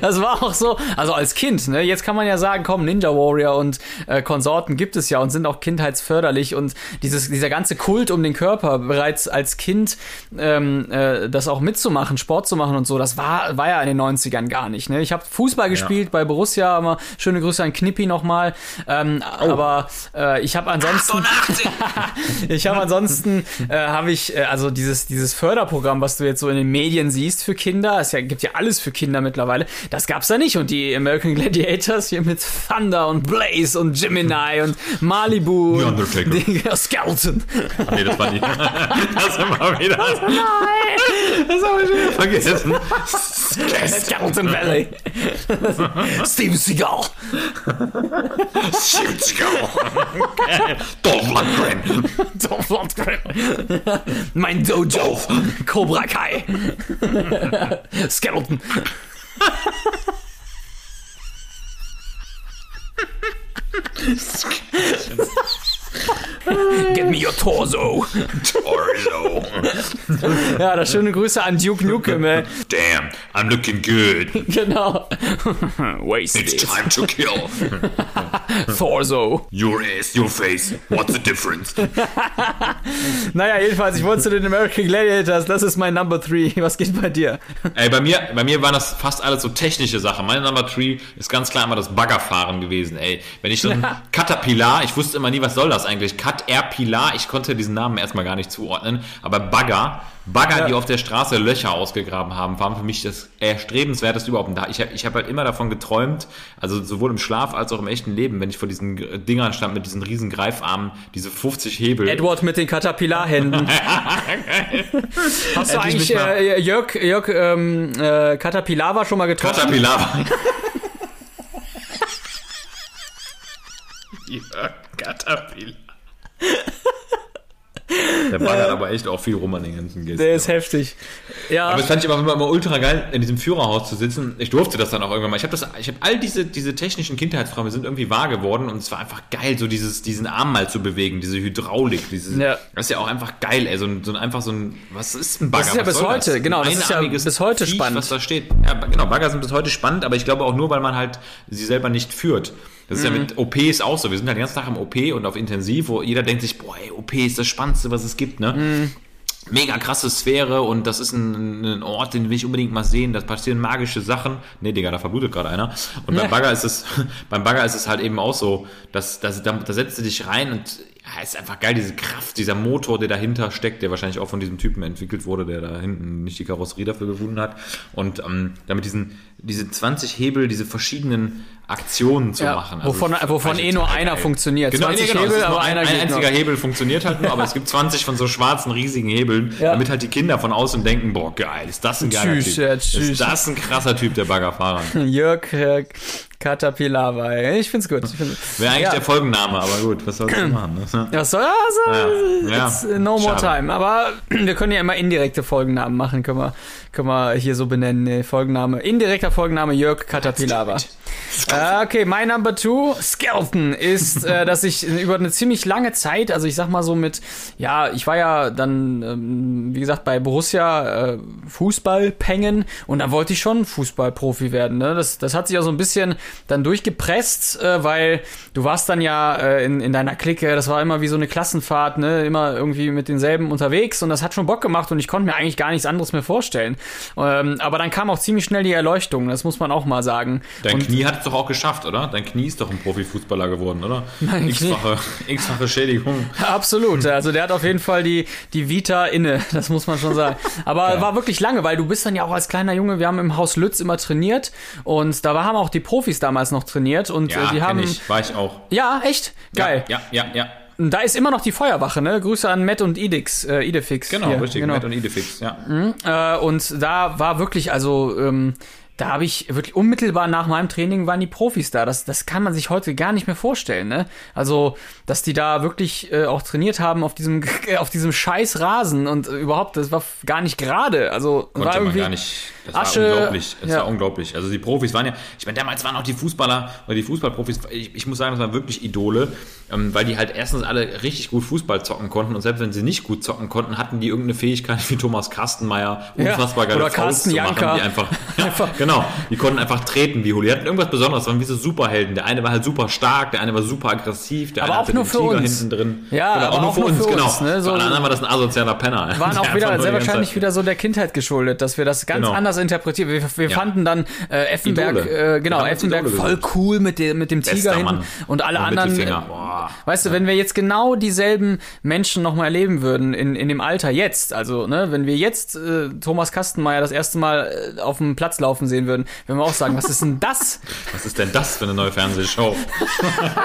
das war auch so, also als Kind, ne? Jetzt kann man ja sagen, komm, Ninja Warrior und äh, Konsorten gibt es ja und sind auch kindheitsförderlich und dieses, dieser ganze Kult um den Körper bereits als Kind ähm, äh, das auch mitzumachen, Sport zu machen und so, das war, war ja in den 90ern gar nicht. Ne? Ich habe Fußball gespielt bei Borussia, immer schöne Grüße an Knippi nochmal. Ähm, Aber äh, ich habe ansonsten. 88. Ich habe ansonsten äh, habe ich äh, also dieses dieses Förderprogramm, was du jetzt so in den Medien siehst für Kinder, es ja, gibt ja alles für Kinder mittlerweile. Das gab's da nicht und die American Gladiators hier mit Thunder und Blaze und Gemini und Malibu The und Undertaker. die Skeleton. nee, das war nicht. Das immer wieder. Das habe ich wieder vergessen. Skeleton Valley. Steven Seagal. Dolph Lundgren. Dolph Lundgren. Mein Dojo. Cobra Kai. Skeleton. Das ist Get me your torso. Torso. Ja, das schöne Grüße an Duke Nukem, ey. Damn, I'm looking good. Genau. It's Wasted. time to kill. Torso. Your ass, your face. What's the difference? Naja, jedenfalls, ich wollte zu den American Gladiators. Das ist mein Number 3. Was geht bei dir? Ey, bei mir, bei mir waren das fast alles so technische Sachen. Meine Number 3 ist ganz klar immer das Baggerfahren gewesen, ey. Wenn ich so ein Caterpillar, ich wusste immer nie, was soll das eigentlich? Caterpillar, ich konnte diesen Namen erstmal gar nicht zuordnen, aber Bagger, Bagger, Ja. die auf der Straße Löcher ausgegraben haben, waren für mich das erstrebenswerteste überhaupt. Und da- Ich habe ich hab halt immer davon geträumt, also sowohl im Schlaf als auch im echten Leben, wenn ich vor diesen G- Dingern stand mit diesen riesen Greifarmen, diese 50 Hebel. Edward mit den Caterpillar-Händen. Hast du eigentlich äh, Jörg, Jörg ähm, äh, Caterpillar war schon mal getroffen? Caterpillar ja, Caterpillar. Der ballert aber echt auch viel rum an den ganzen Gästen. Der ist heftig. Ja, aber das fand ich aber immer, immer ultra geil, in diesem Führerhaus zu sitzen. Ich durfte das dann auch irgendwann mal. Ich habe das, ich habe all diese, diese technischen Kindheitsträume sind irgendwie wahr geworden und es war einfach geil, so dieses, diesen Arm mal zu bewegen, diese Hydraulik, dieses, Ja. das ist ja auch einfach geil, ey, so ein, so ein einfach so ein, was ist ein Bagger? Das ist ja Was bis heute, das? genau, das ist ja einarmiges bis heute Viech, spannend. Was da steht. Ja, genau, Bagger sind bis heute spannend, aber ich glaube auch nur, weil man halt sie selber nicht führt. Das ist ja Mhm. mit OPs auch so. Wir sind halt den ganzen Tag im OP und auf Intensiv, wo jeder denkt sich, boah, ey, OP ist das Spannendste, was es gibt, ne? Mhm. Mega krasse Sphäre und das ist ein, ein Ort, den will ich unbedingt mal sehen. Da passieren magische Sachen. Nee, Digga, da verblutet gerade einer. Und beim Bagger ist es, beim Bagger ist es halt eben auch so, dass, dass da, da setzt du dich rein und ja, ist einfach geil, diese Kraft, dieser Motor, der dahinter steckt, der wahrscheinlich auch von diesem Typen entwickelt wurde, der da hinten nicht die Karosserie dafür gefunden hat. Und ähm, damit diesen, diese 20 Hebel, diese verschiedenen Aktionen zu Ja, machen. wovon- das wovon fand ich eh nur total einer geil. funktioniert. Genau, 20 nee, genau, Hebel, nur aber ein, einer ein einziger noch. Hebel funktioniert halt nur, aber es gibt 20 von so schwarzen, riesigen Hebeln, Ja. damit halt die Kinder von außen denken, boah, geil, ist das ein geiler Tschüss, Typ. ja, tschüss. Ist das ein krasser Typ, der Baggerfahrer. Jörg äh, ey. Ich find's gut. Ich find's, Wäre eigentlich ja. der Folgenname, aber gut, was sollst du machen? Ne? Ja, so, also, Ja, it's no more Schade. time. Aber wir können ja immer indirekte Folgennamen machen, können wir, können wir hier so benennen. Nee, Folgenname, indirekter Folgenname Jörg. Äh, okay, mein Number Two, Skeleton, ist, äh, dass ich über eine ziemlich lange Zeit, also ich sag mal so mit, ja, ich war ja dann, ähm, wie gesagt, bei Borussia äh, Fußball pengen und da wollte ich schon Fußballprofi werden. Ne? Das, das hat sich auch so ein bisschen dann durchgepresst, äh, weil du warst dann ja äh, in, in deiner Clique, das war immer wie so eine Klassenfahrt, ne? immer irgendwie mit denselben unterwegs und das hat schon Bock gemacht und ich konnte mir eigentlich gar nichts anderes mehr vorstellen. Ähm, aber dann kam auch ziemlich schnell die Erleuchtung, das muss man auch mal sagen. Dein und, Knie hat doch auch geschafft, oder? Dein Knie ist doch ein Profifußballer geworden, oder? Mein. X-fache, x-fache Schädigung. Absolut, also der hat auf jeden Fall die, die Vita inne, das muss man schon sagen. Aber Ja. war wirklich lange, weil du bist dann ja auch als kleiner Junge, wir haben im Haus Lütz immer trainiert und da haben auch die Profis damals noch trainiert und Ja, äh, die haben... ich, war ich auch. Ja, echt? Geil. Ja, ja, ja. Und Da ist immer noch die Feuerwache, ne? Grüße an Matt und Idix, äh, Idefix. Genau, hier, richtig. Genau. Matt und Idefix, ja. Äh, und da war wirklich, also ähm, da habe ich wirklich unmittelbar nach meinem Training waren die Profis da. Das, das kann man sich heute gar nicht mehr vorstellen. Ne? Also, dass die da wirklich äh, auch trainiert haben auf diesem auf diesem scheiß Rasen und äh, überhaupt, das war gar nicht gerade. Also Konnte war man irgendwie gar nicht. Das Asche, war unglaublich. Das ja. war unglaublich. Also die Profis waren ja, ich meine, damals waren auch die Fußballer oder die Fußballprofis, ich, ich muss sagen, das waren wirklich Idole, ähm, weil die halt erstens alle richtig gut Fußball zocken konnten und selbst wenn sie nicht gut zocken konnten, hatten die irgendeine Fähigkeit wie Thomas Kastenmeier, Ja. unfassbar geile Oder Fouls Carsten zu machen, Janka. die einfach, ja, genau, die konnten einfach treten wie Huli. Die hatten irgendwas Besonderes, waren wie so Superhelden. Der eine war halt super stark, der eine war super aggressiv, der Aber eine auch hatte nur den für Tiger uns. hinten drin. Ja, genau, aber auch nur für uns, genau. ne? So- Für alle anderen war das ein asozialer Penner. waren auch wieder nur sehr wahrscheinlich wieder so der Kindheit geschuldet, dass wir das ganz Genau. anders interpretieren. Wir, wir Ja. fanden dann äh, Effenberg, äh, genau, uns Effenberg voll cool mit dem, mit dem Bester Tiger hinten und alle Und anderen. Äh. Weißt du, wenn wir jetzt genau dieselben Menschen nochmal erleben würden in, in dem Alter jetzt, also ne, wenn wir jetzt äh, Thomas Kastenmeier das erste Mal äh, auf dem Platz laufen sehen würden, würden wir auch sagen, was ist denn das? Was ist denn das für eine neue Fernsehshow?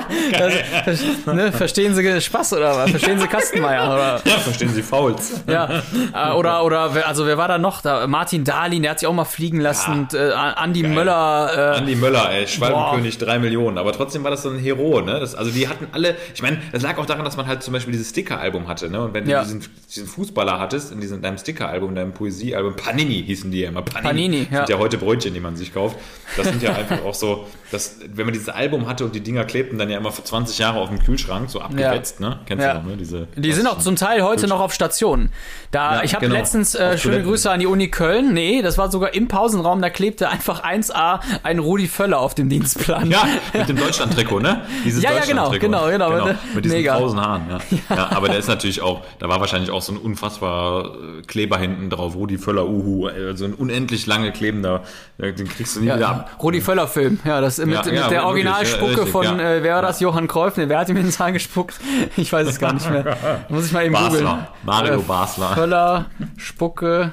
ne, verstehen Sie Spaß oder was? Verstehen Sie Kastenmeier oder? Ja, verstehen Sie Fouls. Ja, äh, oder, oder, wer- also wer war da noch? Da, Martin Dahlin, der hat sich auch mal fliegen lassen und äh, Andi Möller, äh, Andi Möller, ey, Schwalbenkönig, drei Millionen. Aber trotzdem war das so ein Hero, ne? Das, also die hatten alle, ich meine, das lag auch daran, dass man halt zum Beispiel dieses Sticker-Album hatte, ne? Und wenn du Ja. diesen, diesen Fußballer hattest, in diesem, deinem Sticker-Album, deinem Poesie-Album, Panini hießen die ja immer. Panini. Panini, ja. Sind ja heute Brötchen, die man sich kauft. Das sind ja einfach auch so, dass, wenn man dieses Album hatte und die Dinger klebten dann ja immer für 20 Jahre auf dem Kühlschrank, so abgewetzt, ne? Kennst Ja. du noch, ne? Diese, Die sind auch zum Teil heute noch auf Station. Da, Ja, ich habe genau. letztens äh, schöne Toiletten. Grüße an die Uni Köln. Nee, das war sogar im Pausenraum, da klebte einfach 1A ein Rudi Völler auf dem Dienstplan. Ja, mit dem Deutschland-Trikot, ne? Dieses Ja, ja, genau, Deutschland-Trikot. genau, genau. Mit diesen Mega. tausend Haaren, ja. ja. aber der ist natürlich auch, da war wahrscheinlich auch so ein unfassbar äh, Kleber hinten drauf, Rudi Völler, Uhu, äh, so ein unendlich lange klebender, äh, den kriegst du nie wieder Ja, ab. Rudi Völler Film, ja, das mit, Ja, mit ja, der Originalspucke ja, von, ja. äh, wer war das? Johann Kreuf, ne, wer hat ihm ins Haar gespuckt? Ich weiß es gar nicht mehr. Muss ich mal eben googeln. Basler, Mario Äh, Basler. Völler, Spucke,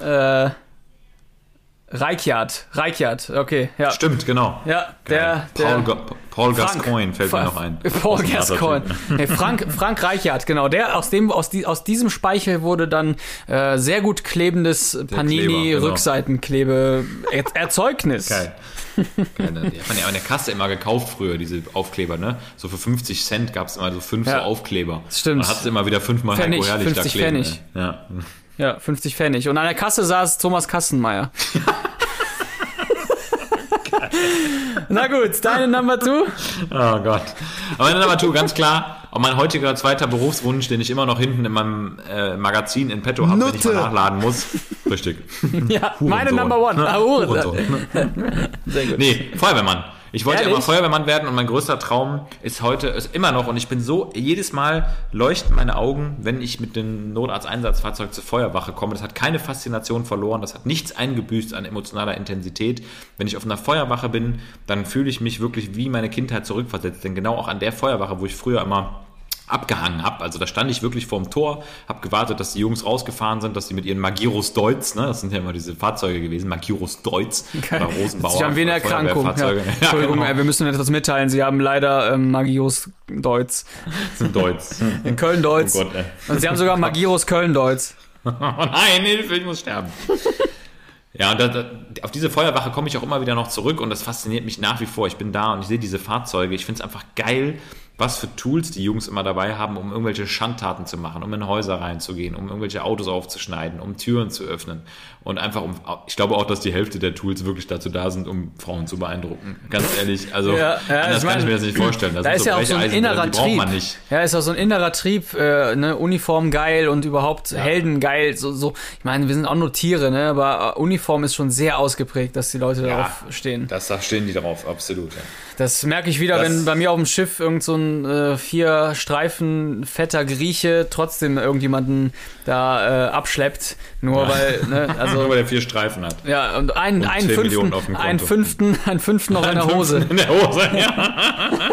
äh, Reichardt, Reichardt, okay, ja. Stimmt, genau. Ja, der, Paul, der Paul Frank. Gascoigne fällt mir Fra- noch ein. Paul Gascoigne. Nee, Frank, Frank Reichardt, genau. Der aus dem, aus, die, aus diesem Speichel wurde dann äh, sehr gut klebendes Panini Kleber, genau. Rückseitenklebe Erzeugnis. Geil. Geil, ne? Die hat man ja in der Kasse immer gekauft früher, diese Aufkleber, ne? So für 50 Cent gab es immer so fünf Ja. so Aufkleber. Stimmt. Und hast du immer wieder fünfmal Pfennig, Heiko Herrlich 50 da kleben. Pfennig. ey. Ja. Ja, 50 Pfennig. Und an der Kasse saß Thomas Kassenmeier. Na gut, deine Number two? Oh Gott. Aber meine Nummer two, ganz klar, auch mein heutiger zweiter Berufswunsch, den ich immer noch hinten in meinem äh, Magazin in petto habe, wenn ich mal nachladen muss. Richtig. Ja, meine Number one. Ah. Hurensohn. Sehr gut. Nee, Feuerwehrmann. Ich wollte Ehrlich? immer Feuerwehrmann werden und mein größter Traum ist heute, ist immer noch, und ich bin so, jedes Mal leuchten meine Augen, wenn ich mit dem Notarzteinsatzfahrzeug zur Feuerwache komme. Das hat keine Faszination verloren, das hat nichts eingebüßt an emotionaler Intensität. Wenn ich auf einer Feuerwache bin, dann fühle ich mich wirklich wie meine Kindheit zurückversetzt. Denn genau auch an der Feuerwache, wo ich früher immer abgehangen habe. Also da stand ich wirklich vorm Tor, habe gewartet, dass die Jungs rausgefahren sind, dass sie mit ihren Magirus Deutz, ne, das sind ja immer diese Fahrzeuge gewesen, Magirus Deutz oder Rosenbauer. Sie haben eine Erkrankung. Ja. Ja, Entschuldigung, genau. wir müssen etwas mitteilen. Sie haben leider ähm, Magiros Deutz. Das sind Deutz. In Köln-Deutz. Oh Gott. Und sie haben sogar Magiros Köln-Deutz. Oh nein, Hilfe, ich muss sterben. Ja, und da, da, auf diese Feuerwache komme ich auch immer wieder noch zurück und das fasziniert mich nach wie vor. Ich bin da und ich sehe diese Fahrzeuge. Ich finde es einfach geil, was für Tools die Jungs immer dabei haben, um irgendwelche Schandtaten zu machen, um in Häuser reinzugehen, um irgendwelche Autos aufzuschneiden, um Türen zu öffnen. Und einfach um, ich glaube auch, dass die Hälfte der Tools wirklich dazu da sind, um Frauen zu beeindrucken. Ganz ehrlich, also Ja, ja, anders ich kann meine, ich mir das nicht vorstellen. Das Da sind ist ja auch so ein Brecheisen, innerer Trieb. man nicht. Ja, ist auch so ein innerer Trieb, äh, ne, Uniform geil und überhaupt Helden geil. So, so, ich meine, wir sind auch nur Tiere, ne, aber äh, Uniform ist schon sehr ausgeprägt, dass die Leute darauf stehen. Das, da stehen die drauf, absolut. Ja. Das merke ich wieder, Das- wenn bei mir auf dem Schiff irgend so ein äh, vier Streifen fetter Grieche trotzdem irgendjemanden da äh, abschleppt, nur weil, ne, Nur also weil der vier Streifen hat. ja und einen, Und einen 10 fünften, auf einen fünften, einen fünften noch in der Hose. In der Hose, ja.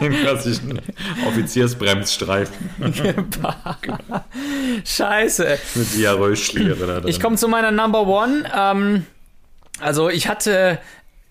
Den klassischen Offiziersbremsstreifen Scheiße. mit Diarrhoeschliere da drin. Ich komme zu meiner Number One. Ähm, also ich hatte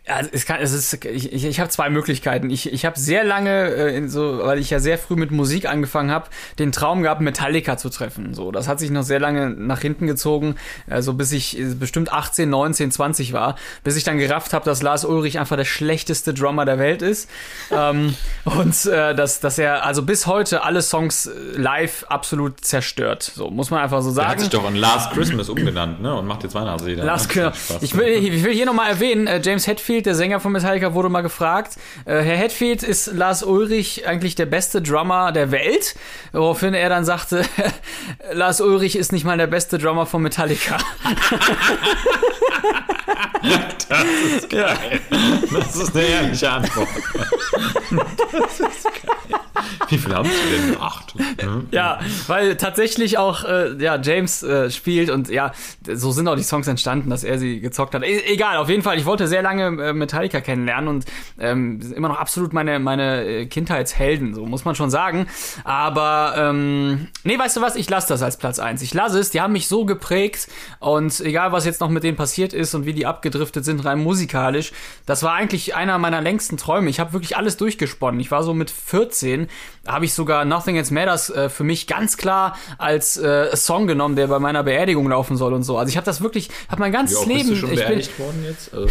Ja, es kann, es ist, ich, ich, ich habe zwei Möglichkeiten. Ich, ich habe sehr lange, äh, in so, weil ich ja sehr früh mit Musik angefangen habe, den Traum gehabt, Metallica zu treffen. So, das hat sich noch sehr lange nach hinten gezogen, also bis ich äh, bestimmt 18, 19, 20 war, bis ich dann gerafft habe, dass Lars Ulrich einfach der schlechteste Drummer der Welt ist ähm, und äh, dass, dass er also bis heute alle Songs äh, live absolut zerstört. So muss man einfach so Der hat sagen. sich doch an Last Christmas umgenannt, ne? Und macht jetzt Weihnachtslieder. Köhler. Spaß. Ich will, ich will hier nochmal erwähnen, äh, James Hetfield, der Sänger von Metallica, wurde mal gefragt, äh, Herr Hetfield, ist Lars Ulrich eigentlich der beste Drummer der Welt? Woraufhin er dann sagte, Lars Ulrich ist nicht mal der beste Drummer von Metallica. Das ist geil. Das ist eine ehrliche Antwort. Das ist geil. Wie viel haben Sie denn? Acht. Ne? Ja, weil tatsächlich auch äh, ja, James äh, spielt und ja, so sind auch die Songs entstanden, dass er sie gezockt hat. E egal, auf jeden Fall, ich wollte sehr lange äh, Metallica kennenlernen und ähm, immer noch absolut meine, meine äh, Kindheitshelden, so muss man schon sagen. Aber ähm, nee, weißt du was, ich lasse das als Platz eins. Ich lasse es, die haben mich so geprägt und egal was jetzt noch mit denen passiert ist und wie die abgedriftet sind, rein musikalisch, das war eigentlich einer meiner längsten Träume. Ich habe wirklich alles durchgesponnen. Ich war so mit 14, habe ich sogar Nothing Else Matters äh, für mich ganz klar als äh, Song genommen, der bei meiner Beerdigung laufen soll und so. Also ich habe das wirklich, habe mein ganzes Leben, bist du schon ich bin, worden jetzt? Also,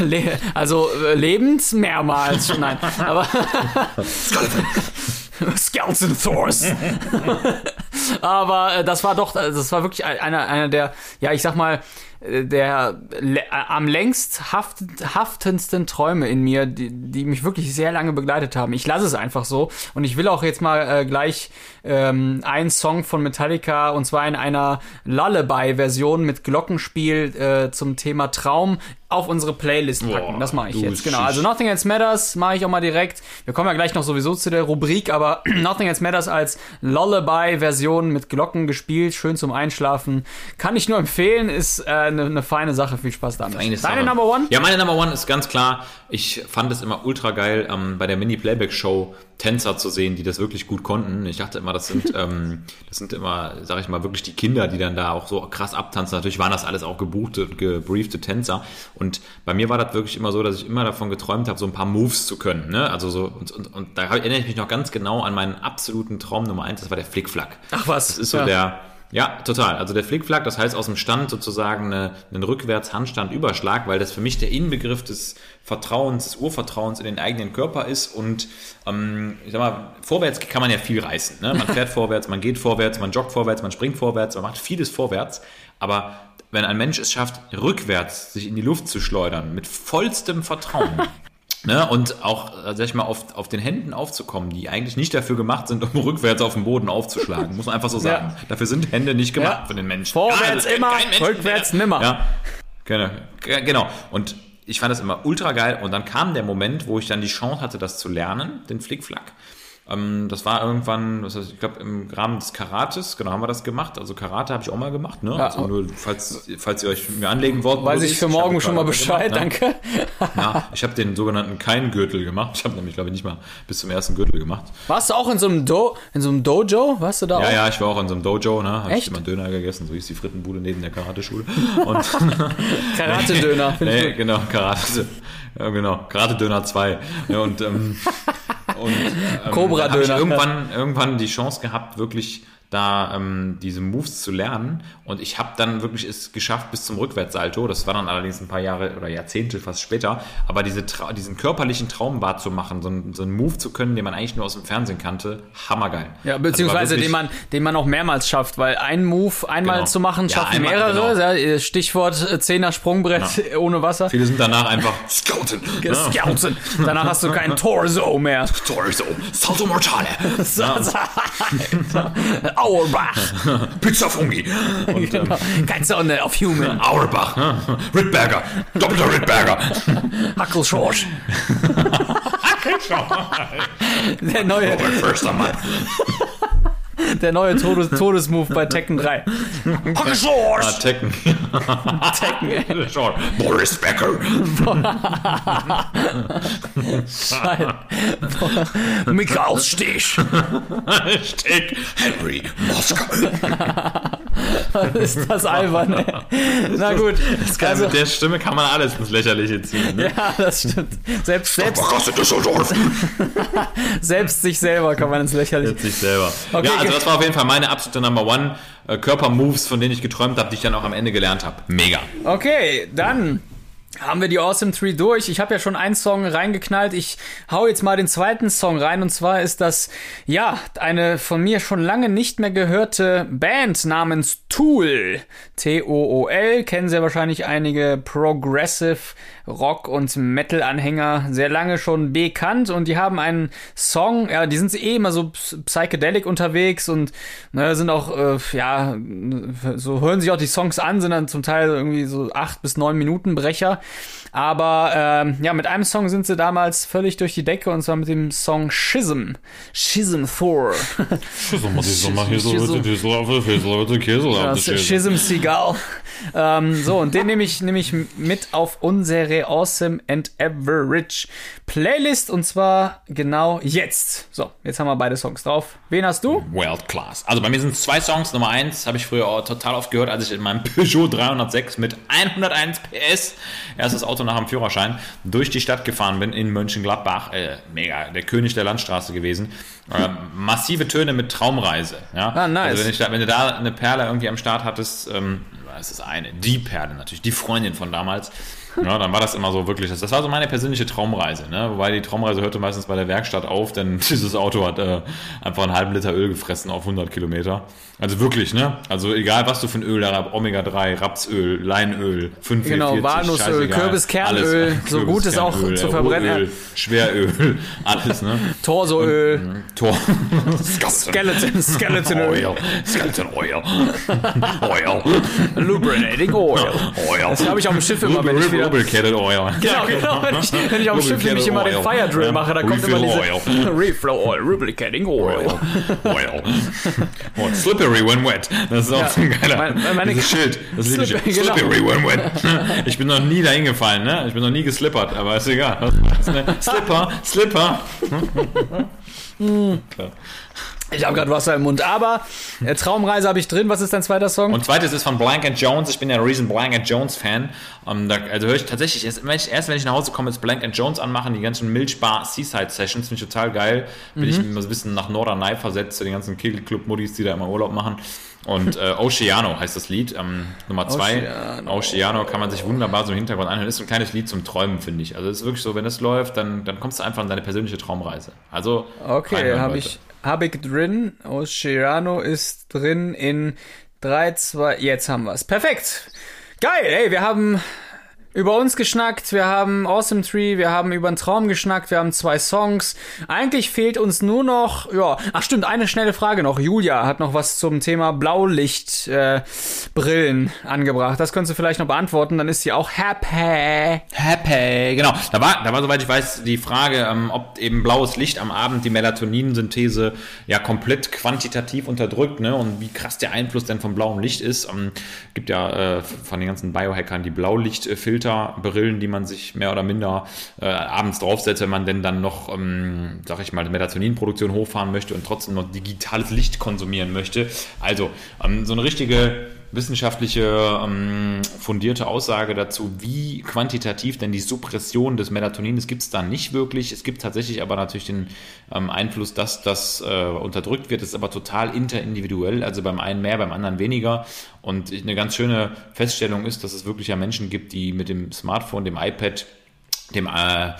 Le also äh, lebend mehrmals schon, nein, aber Skeleton Thors. aber äh, das war doch, äh, das war wirklich einer, einer der, ja, ich sag mal, der äh, am längst haft, haftendsten Träume in mir, die, die mich wirklich sehr lange begleitet haben. Ich lasse es einfach so und ich will auch jetzt mal äh, gleich ähm, einen Song von Metallica und zwar in einer Lullaby-Version mit Glockenspiel äh, zum Thema Traum auf unsere Playlist packen. Boah, das mache ich jetzt, genau. Also Nothing Else Matters mache ich auch mal direkt. Wir kommen ja gleich noch sowieso zu der Rubrik, aber Nothing Else Matters als Lullaby-Version mit Glocken gespielt, schön zum Einschlafen. Kann ich nur empfehlen, ist äh, eine ne feine Sache. Viel Spaß damit. Eine Deine Sache. Number One? Ja, meine Number One ist ganz klar. Ich fand es immer ultra geil, ähm, bei der Mini-Playback-Show Tänzer zu sehen, die das wirklich gut konnten. Ich dachte immer, das sind, ähm, das sind immer, sag ich mal, wirklich die Kinder, die dann da auch so krass abtanzen. Natürlich waren das alles auch gebuchte und gebriefte Tänzer. Und bei mir war das wirklich immer so, dass ich immer davon geträumt habe, so ein paar Moves zu können. Ne? Also so, und, und, und da erinnere ich mich noch ganz genau an meinen absoluten Traum Nummer eins, das war der Flickflack. Ach was. Das ist so Ja. der, ja, total. Also der Flickflack, das heißt aus dem Stand sozusagen eine, einen Rückwärts-Handstand-Überschlag, weil das für mich der Inbegriff des Vertrauens, des Urvertrauens in den eigenen Körper ist. Und ähm, ich sag mal, vorwärts kann man ja viel reißen. Ne? Man fährt vorwärts, man geht vorwärts, man joggt vorwärts, man springt vorwärts, man macht vieles vorwärts. Aber wenn ein Mensch es schafft, rückwärts sich in die Luft zu schleudern, mit vollstem Vertrauen, Ne, und auch, äh, sag ich mal, auf, auf den Händen aufzukommen, die eigentlich nicht dafür gemacht sind, um rückwärts auf den Boden aufzuschlagen. Muss man einfach so sagen. Dafür sind Hände nicht gemacht Ja. für den Menschen. Vorwärts Ja, immer, Mensch rückwärts nimmer. Ja, genau. Ge- genau. Und ich fand das immer ultra geil. Und dann kam der Moment, wo ich dann die Chance hatte, das zu lernen, den Flickflack. Ähm, das war irgendwann, was heißt, ich glaube, im Rahmen des Karates, genau, haben wir das gemacht. Also Karate habe ich auch mal gemacht, ne? Ja. Also nur, falls, falls ihr euch mir anlegen wollt. Weiß ich für morgen habe schon mal Bescheid, gemacht, ne? danke. Ja, ich habe den sogenannten Kein-Gürtel gemacht. Ich habe nämlich, glaube ich, nicht mal bis zum ersten Gürtel gemacht. Warst du auch in so einem, Do in so einem Dojo? Warst du da Ja, auch? ja, ich war auch in so einem Dojo, ne? Hab Echt? ich immer Döner gegessen. So hieß die Frittenbude neben der Karateschule. Karate-Döner. find ich nee, gut. genau, Karate. Ja, genau, Karate-Döner 2. Ja, und ähm, und ähm, hab ich irgendwann, irgendwann die Chance gehabt, wirklich da ähm, diese Moves zu lernen. Und ich habe dann wirklich es geschafft bis zum Rückwärtssalto. Das war dann allerdings ein paar Jahre oder Jahrzehnte fast später. Aber diese Trau diesen körperlichen Traum wahr zu machen, so, einen- so einen Move zu können, den man eigentlich nur aus dem Fernsehen kannte, hammergeil. Ja, Also beziehungsweise wirklich- den man, den man auch mehrmals schafft, weil ein Move einmal Genau. zu machen, Ja, schaffen einmal, mehrere. genau. Ja, Stichwort äh, Zehner Sprungbrett ohne Wasser. Viele sind danach einfach Scouten. Ja. Scouten. Danach hast du keinen Torso mehr. Torso, Salto Mortale, Auerbach. Pizza Fungi und ähm, Genau. Kein Sonne auf Human. Auerbach, Rittberger, doppelter Rittberger. Hackelschorsch. Der neue, Förster Mann. Der neue Todes Todesmove bei Tekken 3. Hackelschorsch. Tekken. Tekken. Boris Becker. Scheiße. Michael Stich. Stick. Henry Moskau. ist das albern, ey. Na gut. Also, mit der Stimme kann man alles ins Lächerliche ziehen. Ne? Ja, das stimmt. Selbst, selbst, selbst sich selber kann man ins Lächerliche. sich selber. Okay, ja, also ge- das war auf jeden Fall meine absolute Number One äh, Körpermoves, von denen ich geträumt habe, die ich dann auch am Ende gelernt habe. Mega. Okay, dann haben wir die Awesome Tree durch. Ich habe ja schon einen Song reingeknallt. Ich hau jetzt mal den zweiten Song rein. Und zwar ist das, ja, eine von mir schon lange nicht mehr gehörte Band namens Tool. T-O-O-L. Kennen sehr wahrscheinlich einige Progressive Rock- und Metal-Anhänger. Sehr lange schon bekannt. Und die haben einen Song, ja, die sind eh immer so ps- psychedelic unterwegs und ne, sind auch, äh, ja, so hören sich auch die Songs an, sind dann zum Teil irgendwie so acht bis neun Minuten Brecher. Aber ähm, ja, mit einem Song sind sie damals völlig durch die Decke und zwar mit dem Song Schism. Schism Thor. Ist Schism Seagull. ähm, so, und den nehme ich, nehme ich mit auf unsere Awesome and Average Playlist und zwar genau jetzt. So, jetzt haben wir beide Songs drauf. Wen hast du? World Class. Also bei mir sind zwei Songs. Nummer eins habe ich früher auch total oft gehört, als ich in meinem Peugeot 306 mit 101 PS, erstes Auto nach dem Führerschein, durch die Stadt gefahren bin in Mönchengladbach. Äh, mega, der König der Landstraße gewesen. Äh, massive Töne mit Traumreise. Ja? Ah, nice. Also wenn, da, wenn du da eine Perle irgendwie am Start hattest, ähm, das ist eine, die Perle natürlich, die Freundin von damals. Ja, dann war das immer so wirklich, das, das war so meine persönliche Traumreise, ne? Wobei die Traumreise hörte meistens bei der Werkstatt auf, denn dieses Auto hat äh, einfach einen halben Liter Öl gefressen auf 100 Kilometer. Also wirklich, ne? Also egal, was du für ein Öl da hast, Omega-3, Rapsöl, Leinöl, 5 Genau, Walnussöl, Kürbiskernöl, so gut es auch zu verbrennen- Öl, Schweröl, alles, ne? Torsoöl, Tor. Skeleton, Skeleton Öl, Oil. Skeleton Oil. Oil. Lubricating Oil. Oil. Das habe ich auf dem Schiff immer, wenn ich wieder... Lubricated Oil. Genau, genau, wenn ich, wenn ich auf dem Schiff nämlich immer den Fire Drill mache, da kommt immer diese Reflow Oil, Lubricating Oil. Oil. Oh, slippery when wet. Das ist auch Ja. so ein geiler Meine- meine- Schild. Das ich. Slippery, genau. Slippery when wet. Ich bin noch nie dahin gefallen, ne? Ich bin noch nie geslippert, aber ist egal. Ne? Slipper, Slipper. Ich habe gerade Wasser im Mund, aber äh, Traumreise habe ich drin. Was ist dein zweiter Song? Und zweites ist von Blank Jones. Ich bin ja ein riesen Blank Jones Fan. Um, da, also höre ich tatsächlich erst wenn, ich, erst, wenn ich nach Hause komme, ist Blank Jones anmachen, die ganzen Milchbar Seaside Sessions, finde ich total geil. Bin ich immer so ein bisschen nach Norderney versetzt, zu den ganzen Kegelclub-Muddis, die da immer Urlaub machen. Und äh, Oceano heißt das Lied, ähm, Nummer zwei. Oceano. Oceano kann man sich wunderbar so im Hintergrund anhören. Ist so ein kleines Lied zum Träumen, finde ich. Also es ist wirklich so, wenn das läuft, dann, dann kommst du einfach an deine persönliche Traumreise. Also Okay, habe ich, hab ich drin. Oceano ist drin in 3, 2, jetzt haben wir es. Perfekt. Geil, ey, wir haben über uns geschnackt, wir haben Awesome Tree, wir haben über einen Traum geschnackt, wir haben zwei Songs. Eigentlich fehlt uns nur noch, ja, ach stimmt, eine schnelle Frage noch. Julia hat noch was zum Thema Blaulichtbrillen äh, angebracht. Das könntest du vielleicht noch beantworten, dann ist sie auch happy. Happy, genau. Da war, da war, soweit ich weiß, die Frage, ähm, ob eben blaues Licht am Abend die Melatoninsynthese ja komplett quantitativ unterdrückt, ne? Und wie krass der Einfluss denn vom blauen Licht ist. Ähm, gibt ja äh, von den ganzen Biohackern die Blaulichtfilterbrillen, die man sich mehr oder minder äh, abends draufsetzt, wenn man denn dann noch, ähm, sag ich mal, Melatoninproduktion hochfahren möchte und trotzdem noch digitales Licht konsumieren möchte. Also, ähm, so eine richtige wissenschaftliche ähm, fundierte Aussage dazu, wie quantitativ denn die Suppression des Melatonins gibt es da nicht wirklich. Es gibt tatsächlich aber natürlich den ähm, Einfluss, dass das äh, unterdrückt wird. Das ist aber total interindividuell, also beim einen mehr, beim anderen weniger. Und eine ganz schöne Feststellung ist, dass es wirklich ja Menschen gibt, die mit dem Smartphone, dem iPad, dem äh,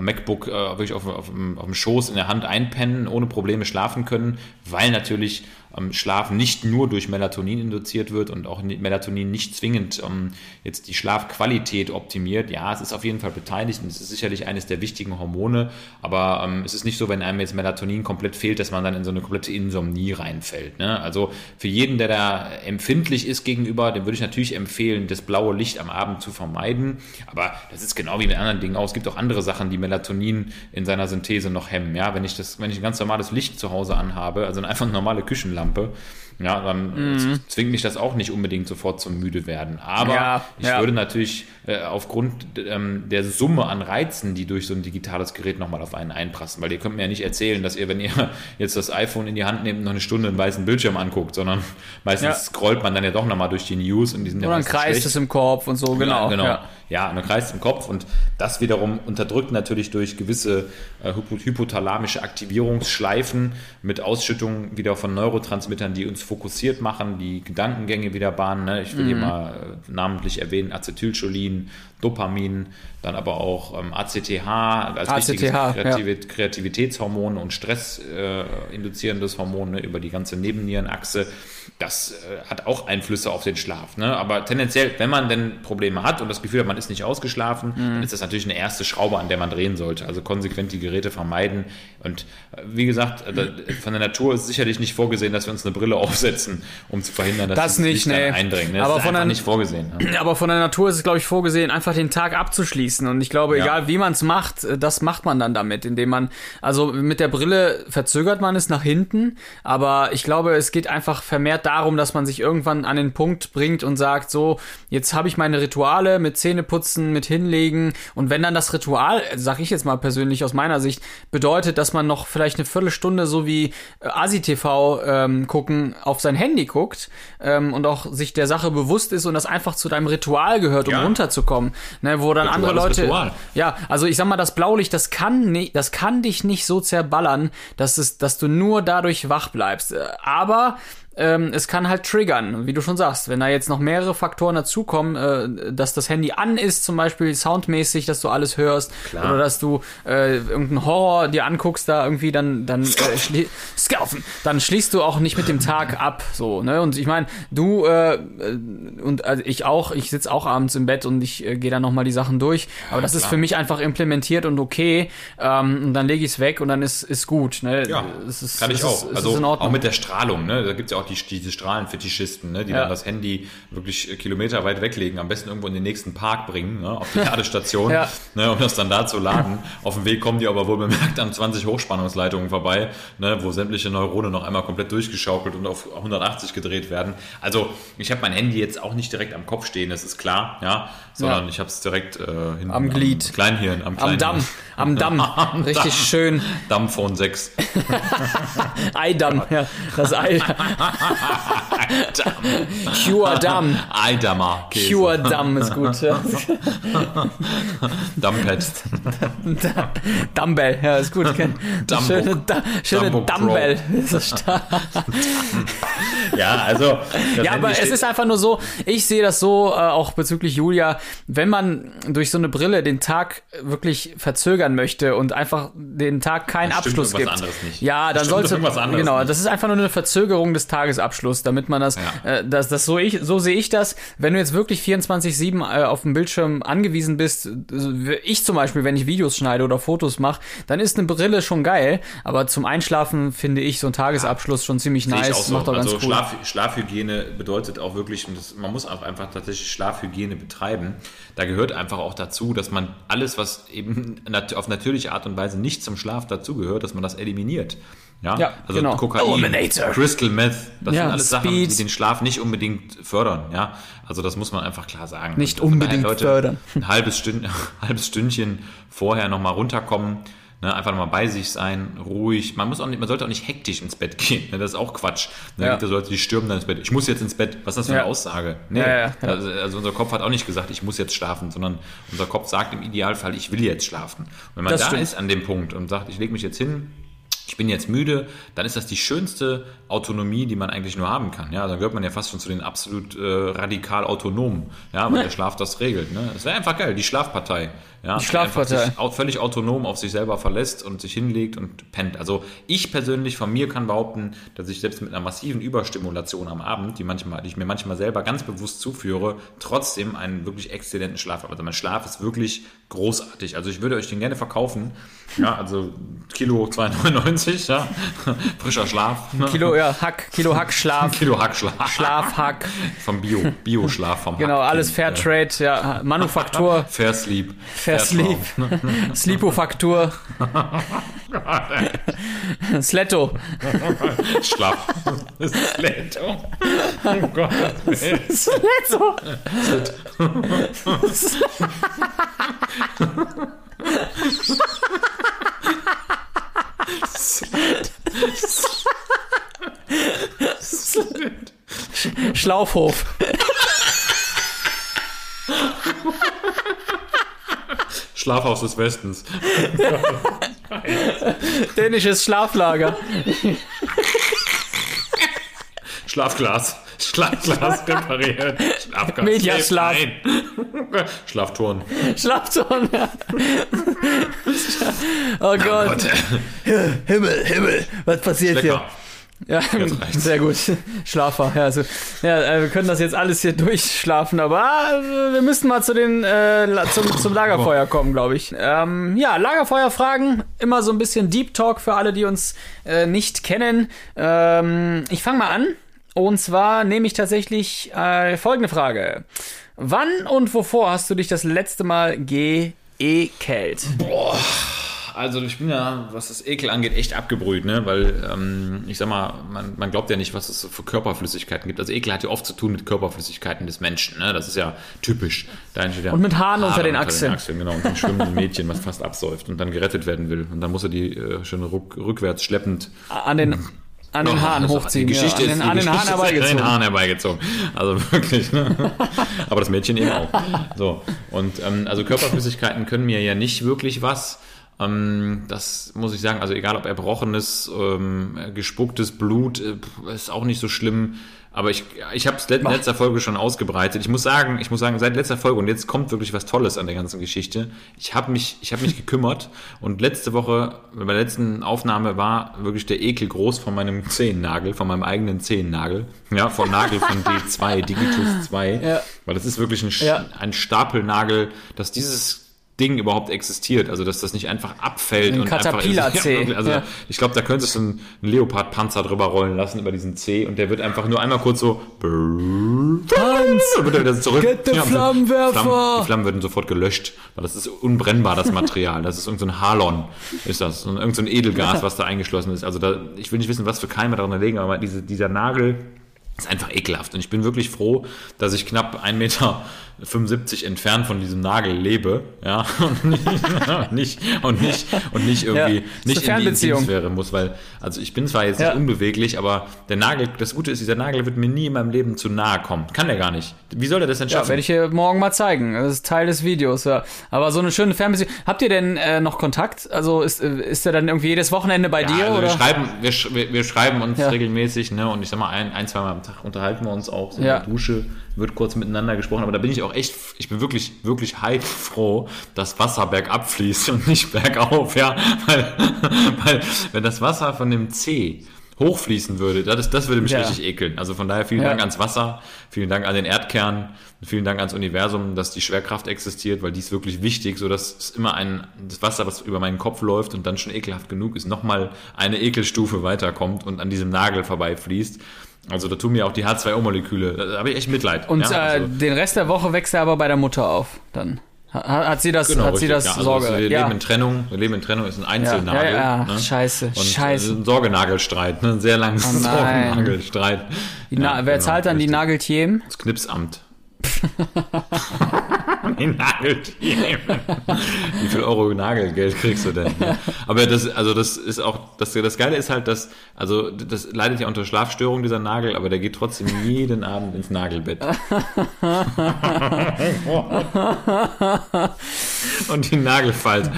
MacBook äh, wirklich auf, auf, dem- auf dem Schoß in der Hand einpennen, ohne Probleme schlafen können, weil natürlich ähm, Schlaf nicht nur durch Melatonin induziert wird und auch ni- Melatonin nicht zwingend ähm, jetzt die Schlafqualität optimiert. Ja, es ist auf jeden Fall beteiligt und es ist sicherlich eines der wichtigen Hormone, aber ähm, es ist nicht so, wenn einem jetzt Melatonin komplett fehlt, dass man dann in so eine komplette Insomnie reinfällt. Ne? Also für jeden, der da empfindlich ist gegenüber, dem würde ich natürlich empfehlen, das blaue Licht am Abend zu vermeiden. Aber das ist genau wie mit anderen Dingen auch. Es gibt auch andere Sachen, die Melatonin in seiner Synthese noch hemmen. Ja, wenn ich das, wenn ich ein ganz normales Licht zu Hause anhabe, also einfach normale Küchenlampe, Lampe ja, dann Mhm. zwingt mich das auch nicht unbedingt sofort zum müde werden. Aber Ja, ich ja. würde natürlich äh, aufgrund ähm, der Summe an Reizen, die durch so ein digitales Gerät nochmal auf einen einprassen, weil ihr könnt mir ja nicht erzählen, dass ihr, wenn ihr jetzt das iPhone in die Hand nehmt, noch eine Stunde einen weißen Bildschirm anguckt, sondern meistens Ja. scrollt man dann ja doch nochmal durch die News und die sind Oder ein meistens Kreis schlecht. ist im Korb und so, genau. Ja, genau. Ja. Ja, eine Kreis im Kopf und das wiederum unterdrückt natürlich durch gewisse äh, hypo hypothalamische Aktivierungsschleifen mit Ausschüttung wieder von Neurotransmittern, die uns fokussiert machen, die Gedankengänge wieder bahnen. Ne? Ich will Mhm. hier mal äh, namentlich erwähnen, Acetylcholin, Dopamin, dann aber auch ähm, ACTH als ACTH, wichtiges ja. Kreativ Kreativitätshormon und Stress äh, induzierendes Hormon ne, über die ganze Nebennierenachse. Das äh, hat auch Einflüsse auf den Schlaf. Ne? Aber tendenziell, wenn man denn Probleme hat und das Gefühl hat, man ist nicht ausgeschlafen, Mhm. dann ist das natürlich eine erste Schraube, an der man drehen sollte. Also konsequent die Geräte vermeiden. Und äh, wie gesagt, äh, von der Natur ist sicherlich nicht vorgesehen, dass wir uns eine Brille aufsetzen, um zu verhindern, dass Das dieses nicht, Licht nee. eindringt. Ne? Das Aber ist von einfach der- nicht vorgesehen. Ne? Aber von der Natur ist es, glaube ich, vorgesehen, einfach den Tag abzuschließen. Und ich glaube, Ja. egal wie man es macht, äh, das macht man dann damit, indem man, also mit der Brille verzögert man es nach hinten, aber ich glaube, es geht einfach vermehrt darum, dass man sich irgendwann an den Punkt bringt und sagt, so, jetzt habe ich meine Rituale mit Zähneputzen, mit hinlegen. Und wenn dann das Ritual, sag ich jetzt mal persönlich aus meiner Sicht, bedeutet, dass man noch vielleicht eine Viertelstunde so wie äh, ASI-TV ähm, gucken, auf sein Handy guckt ähm, und auch sich der Sache bewusst ist und das einfach zu deinem Ritual gehört, um Ja. runterzukommen. Ne, wo dann Ritual andere Leute. Ritual. Ja, also ich sag mal, das Blaulicht, das kann nicht, das kann dich nicht so zerballern, dass es, dass du nur dadurch wach bleibst. Äh, Aber ähm, es kann halt triggern, wie du schon sagst, wenn da jetzt noch mehrere Faktoren dazukommen, äh, dass das Handy an ist, zum Beispiel soundmäßig, dass du alles hörst, Klar. oder dass du äh, irgendeinen Horror dir anguckst, da irgendwie dann dann äh, schli Scalfen, dann schließt du auch nicht mit dem Tag ab, so ne? Und ich meine, du äh, äh, und also ich auch, ich sitz auch abends im Bett und ich äh, gehe dann noch mal die Sachen durch, aber das ist klar. für mich einfach implementiert und okay, ähm, und dann lege ich es weg und dann ist ist gut, ne? Ja, es ist, kann ich es auch. Ist, es also ist in Ordnung. auch mit der Strahlung, ne? Da gibt's ja auch die, diese Strahlenfetischisten, ne? die Ja. dann das Handy wirklich äh, Kilometer weit weglegen, am besten irgendwo in den nächsten Park bringen, ne? auf die Ladestation, Ja. ne? um das dann da zu laden. Auf dem Weg kommen die aber wohl bemerkt an 20 Hochspannungsleitungen vorbei, ne? wo sämtliche Neurone noch einmal komplett durchgeschaukelt und auf 180 gedreht werden. Also ich habe mein Handy jetzt auch nicht direkt am Kopf stehen, das ist klar, ja, sondern Ja. ich habe es direkt äh, hinten Am Glied. Kleinhirn, am am Kleinhirn. Damm, am Damm, Am richtig Damm. schön. Dammphone 6. Eidamm, ja, das Ei, Cure Damm. Eidammer. Cure Damm ist gut. Dumppad. Dumbbell, ja, ist gut. Dumbo. Schöne, da, schöne Dumbo Crow. Dumbbell. Das stark. Ja, also. Ja, aber es ist einfach nur so, ich sehe das so, äh, auch bezüglich Julia, wenn man durch so eine Brille den Tag wirklich verzögern möchte und einfach den Tag keinen Abschluss gibt. anderes nicht. Ja, dann sollte genau, das ist einfach nur eine Verzögerung des Tagesabschlusses, damit man das Ja. äh, das das so ich so sehe ich das, wenn du jetzt wirklich 24/7 äh, auf dem Bildschirm angewiesen bist, ich zum Beispiel, wenn ich Videos schneide oder Fotos mache, dann ist eine Brille schon geil, aber zum Einschlafen finde ich so ein Tagesabschluss schon ziemlich Sehe nice, auch so. macht doch also ganz cool. Schlaf, Schlafhygiene bedeutet auch wirklich, man muss auch einfach tatsächlich Schlafhygiene betreiben. Da gehört einfach auch dazu, dass man alles, was eben auf natürliche Art und Weise nicht zum Schlaf dazugehört, dass man das eliminiert. Ja, Ja, also genau. Kokain, Eliminator. Crystal Meth, das Ja, sind alles Sachen, Speed. die den Schlaf nicht unbedingt fördern. Ja, also das muss man einfach klar sagen. Nicht von unbedingt Leute, fördern. Ein halbes, Stünd, halbes Stündchen vorher nochmal runterkommen. Ne, einfach nochmal bei sich sein, ruhig. Man muss auch nicht, man sollte auch nicht hektisch ins Bett gehen. Ne, das ist auch Quatsch. Ne, Ja. gibt Leute, die stürmen dann ins Bett. Ich muss jetzt ins Bett. Was ist das für Ja. eine Aussage? Nee. Ja, ja, ja. Also, also unser Kopf hat auch nicht gesagt, ich muss jetzt schlafen, sondern unser Kopf sagt im Idealfall, ich will jetzt schlafen. Und wenn man Das da stimmt. ist an dem Punkt und sagt, ich lege mich jetzt hin, ich bin jetzt müde, dann ist das die schönste Autonomie, die man eigentlich nur haben kann. Ja, dann gehört man ja fast schon zu den absolut äh, radikal autonomen, ja, weil der Schlaf das regelt. Ne? Das wäre einfach geil, die Schlafpartei. Ja, Die Schlafpartei. sich völlig autonom auf sich selber verlässt und sich hinlegt und pennt. Also ich persönlich von mir kann behaupten, dass ich selbst mit einer massiven Überstimulation am Abend, die manchmal, die ich mir manchmal selber ganz bewusst zuführe, trotzdem einen wirklich exzellenten Schlaf habe. Also mein Schlaf ist wirklich großartig. Also ich würde euch den gerne verkaufen. Ja, also Kilo 2,99 1,90, ja. Frischer Schlaf. Ne? Kilo, ja, Hack, Kilo Hackschlaf, Kilo Hackschlaf. Schlafhack, Vom Bio, Bio-Schlaf vom genau, Hack. alles Fairtrade, ja, Manufaktur, Fair Sleep. Fair Sleep, Sleepofaktur, Sletto, Schlaf. Das ist Letto. Oh Gott. Sletto, Schlaufhof, Schlafhaus des Westens. dänisches Schlaflager, Schlafglas. Schlafglas repariert. Schlafglas. Mediaschlaf. Nein. Schlafturn. Schlafturm, ja. Oh Gott, Himmel, Himmel, was passiert hier? Lecker. Ja, Jetzt reicht's. sehr gut. Schlafer, ja, also, ja, äh, wir können das jetzt alles hier durchschlafen, aber äh, wir müssen mal zu den, äh, zum, zum Lagerfeuer kommen, glaube ich. Ähm, ja, Lagerfeuerfragen, immer so ein bisschen Deep Talk für alle, die uns äh, nicht kennen. Ähm, ich fange mal an. Und zwar nehme ich tatsächlich äh, folgende Frage. Wann und wovor hast du dich das letzte Mal geekelt? Also ich bin ja, was das Ekel angeht, echt abgebrüht, ne? Weil ähm, ich sag mal, man, man glaubt ja nicht, was es für Körperflüssigkeiten gibt. Also Ekel hat ja oft zu tun mit Körperflüssigkeiten des Menschen, ne? Das ist ja typisch. Da Und mit Haaren unter Haare den Achseln. genau, und ein schwimmenden Mädchen, was fast absäuft und dann gerettet werden will. Und dann muss er die äh, schön ruck, rückwärts schleppend An den, an den Haaren also hochziehen. Die Geschichte ja, an den, an den Haaren ist an herbeigezogen. den Haaren herbeigezogen. Also wirklich. Ne? Aber das Mädchen eben auch. So und ähm, also Körperflüssigkeiten können mir ja nicht wirklich was. Ähm, das muss ich sagen. Also egal ob erbrochenes, ähm, gespucktes Blut, äh, ist auch nicht so schlimm. Aber ich, ich habe es in letzter Folge schon ausgebreitet. Ich muss sagen, ich muss sagen, seit letzter Folge und jetzt kommt wirklich was Tolles an der ganzen Geschichte. Ich habe mich, ich habe mich gekümmert und letzte Woche bei der letzten Aufnahme war wirklich der Ekel groß von meinem Zehennagel, von meinem eigenen Zehennagel, ja, von Nagel von D2, Digitus 2, Ja. weil das ist wirklich ein, Ja. ein Stapelnagel, dass dieses Ding überhaupt existiert, also dass das nicht einfach abfällt Ein und Caterpillar einfach C, also ja. ich glaube, da könntest du einen, einen Leopardpanzer drüber rollen lassen über diesen C und der wird einfach nur einmal kurz so Hans, dann wird er wieder zurück. Get the und so- Flammenwerfer! Flammen, die Flammen werden sofort gelöscht, weil das ist unbrennbar, das Material. Das ist irgendein so Halon, ist das. Und irgend so ein Edelgas, was da eingeschlossen ist. Also da, ich will nicht wissen, was für Keime daran liegen, aber diese, dieser Nagel ist einfach ekelhaft. Und ich bin wirklich froh, dass ich knapp 1,75 Meter entfernt von diesem Nagel lebe. Ja, und nicht, und nicht, und nicht irgendwie, Ja, nicht in die Fernbeziehung. Intimsphäre muss, weil, also ich bin zwar jetzt Ja. nicht unbeweglich, aber der Nagel, das Gute ist, dieser Nagel wird mir nie in meinem Leben zu nahe kommen. Kann der gar nicht. Wie soll er das denn Ja, schaffen? werde ich dir morgen mal zeigen. Das ist Teil des Videos, ja. Aber so eine schöne Fernbeziehung. Habt ihr denn äh, noch Kontakt? Also ist, äh, ist der dann irgendwie jedes Wochenende bei Ja, dir? also oder? wir schreiben, wir, wir, schreiben uns Ja. regelmäßig, ne? Und ich sag mal, ein, ein, zwei Mal am Tag unterhalten wir uns auch so Ja. in der Dusche, wird kurz miteinander gesprochen, aber da bin ich auch echt, ich bin wirklich, wirklich heilfroh, dass Wasser bergab fließt und nicht bergauf, ja. Weil, weil wenn das Wasser von dem C hochfließen würde, das, das würde mich Ja. richtig ekeln. Also von daher vielen Ja. Dank ans Wasser, vielen Dank an den Erdkern, vielen Dank ans Universum, dass die Schwerkraft existiert, weil die ist wirklich wichtig, so dass es immer ein, das Wasser, was über meinen Kopf läuft und dann schon ekelhaft genug ist, nochmal eine Ekelstufe weiterkommt und an diesem Nagel vorbeifließt. Also da tun mir auch die H2O-Moleküle, da habe ich echt Mitleid. Und ja, äh, also, den Rest der Woche wächst er aber bei der Mutter auf. Dann hat, hat sie das, genau, hat sie das ja, also Sorge. Wir ja. leben in Trennung, wir leben in Trennung, ist ein ja, Einzelnagel. ja, ja, ne? scheiße, Und scheiße. äh, ein Sorgenagelstreit, ne? ein sehr langes Oh. Sorgenagelstreit. Die Na Ja, wer genau, zahlt dann die richtig. Nageltiem? Das Knipsamt. Die Nagelthemen. Wie viel Euro Nagelgeld kriegst du denn? ne? Aber das, also das ist auch, das, das Geile ist halt, dass, also das leidet ja unter Schlafstörung dieser Nagel, aber der geht trotzdem jeden Abend ins Nagelbett. Und die Nagelfalt.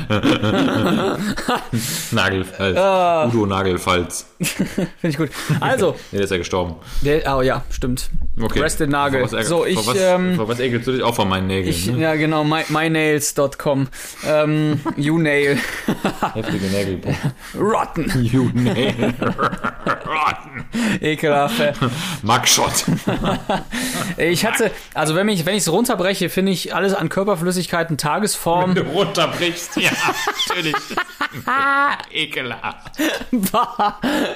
Nagelfalt. Ah. Udo Nagelfalz. Finde ich gut. Also, Nee, der ist ja gestorben. der, oh ja, stimmt. Okay. Rest in Nagel. Was, So, ich, was, ähm, was ekelst du dich auch von meinen Nägeln? ich ne? ja genau, my, mynails.com. Ähm, YouNail. Heftige Nägel. Rotten. You nail. Rotten. Ekelhaft. Mugshot. Ich hatte, also wenn ich wenn es runterbreche, finde ich alles an Körperflüssigkeiten, Tagesform. Du runterbrichst. Ja, natürlich. Ekelhaft.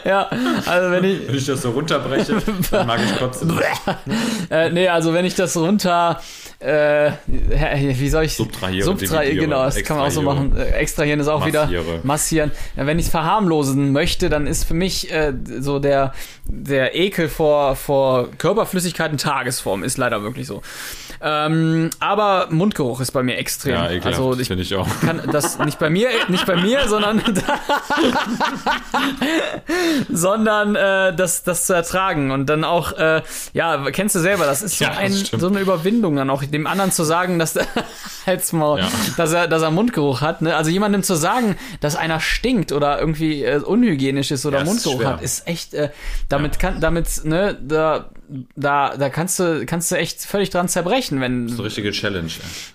ja, also wenn ich, Wenn ich das so runterbreche, dann mag ich trotzdem. äh, nee, also wenn ich das runter, äh, wie soll ich? Subtrahiere, Subtrahiere, dividiere, genau, das kann man auch so machen. Äh, extrahieren ist auch wieder Massiere. massieren. Ja, wenn ich es verharmlosen möchte, dann ist für mich äh, so der, der Ekel vor, vor Körperflüssigkeiten Tagesform, ist leider wirklich so. Ähm, aber Mundgeruch ist bei mir extrem. Ja, ekelhaft, also ich ich auch. kann das nicht bei mir, nicht bei mir, sondern sondern äh, das das zu ertragen und dann auch äh, ja kennst du selber, das ist so Ja, ein so eine Überwindung dann auch dem anderen zu sagen, dass halt's mal, Ja. dass er dass er Mundgeruch hat, ne? Also jemandem zu sagen, dass einer stinkt oder irgendwie äh, unhygienisch ist oder Ja, ist Mundgeruch schwer. hat, ist echt äh, damit kann damit ne da da da kannst du kannst du echt völlig dran zerbrechen, wenn So richtige Challenge.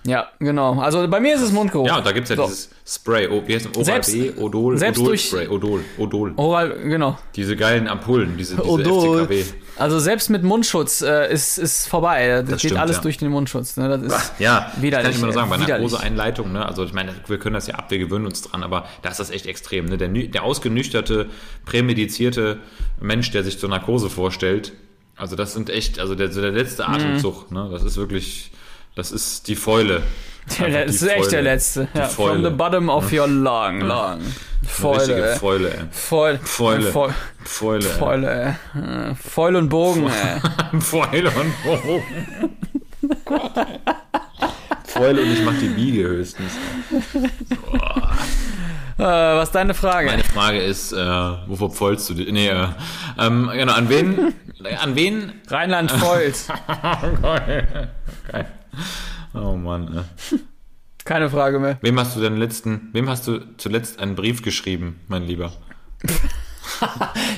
ja genau. Also bei mir ist es Mundgeruch. Ja, und da gibt es ja So. dieses Spray, oh, wie heißt das? Selbst- Oral B, Odol, selbst Odol durch- Spray, Odol, Odol. Oral, genau. Diese geilen Ampullen, diese, diese Odol. FCKW. Also selbst mit Mundschutz äh, ist, ist vorbei. Das, geht stimmt, alles ja. durch den Mundschutz. Ne? Das ist Ja, widerlich. das kann ich immer nur sagen, bei ey, widerlich. Narkoseeinleitung, ne? Also ich meine, wir können das ja ab, wir gewöhnen uns dran, aber da ist das echt extrem. Ne? Der, der ausgenüchterte, prämedizierte Mensch, der sich zur Narkose vorstellt, also das sind echt, also der, so der letzte Mhm. Atemzug, ne? Das ist wirklich, das ist die Fäule. Das ist echt Fäule. der letzte. Die Ja, from the bottom of your lung, lung. Fäule. Fäule, ey. Fäule. Fäule. Fäule. Fäule. ey. Fäule, ey. Fäule und Bogen, ey. Fäule und Bogen. Fäule und ich mach die Biege höchstens. Äh, was ist deine Frage? Meine Frage ist, äh, wovor pfeulst du dich? Nee, äh, ähm, genau, an wen, an wen Rheinland Volt. Geil. Geil. Oh Mann. Äh. Keine Frage mehr. Wem hast du den letzten, wem hast du zuletzt einen Brief geschrieben, mein Lieber?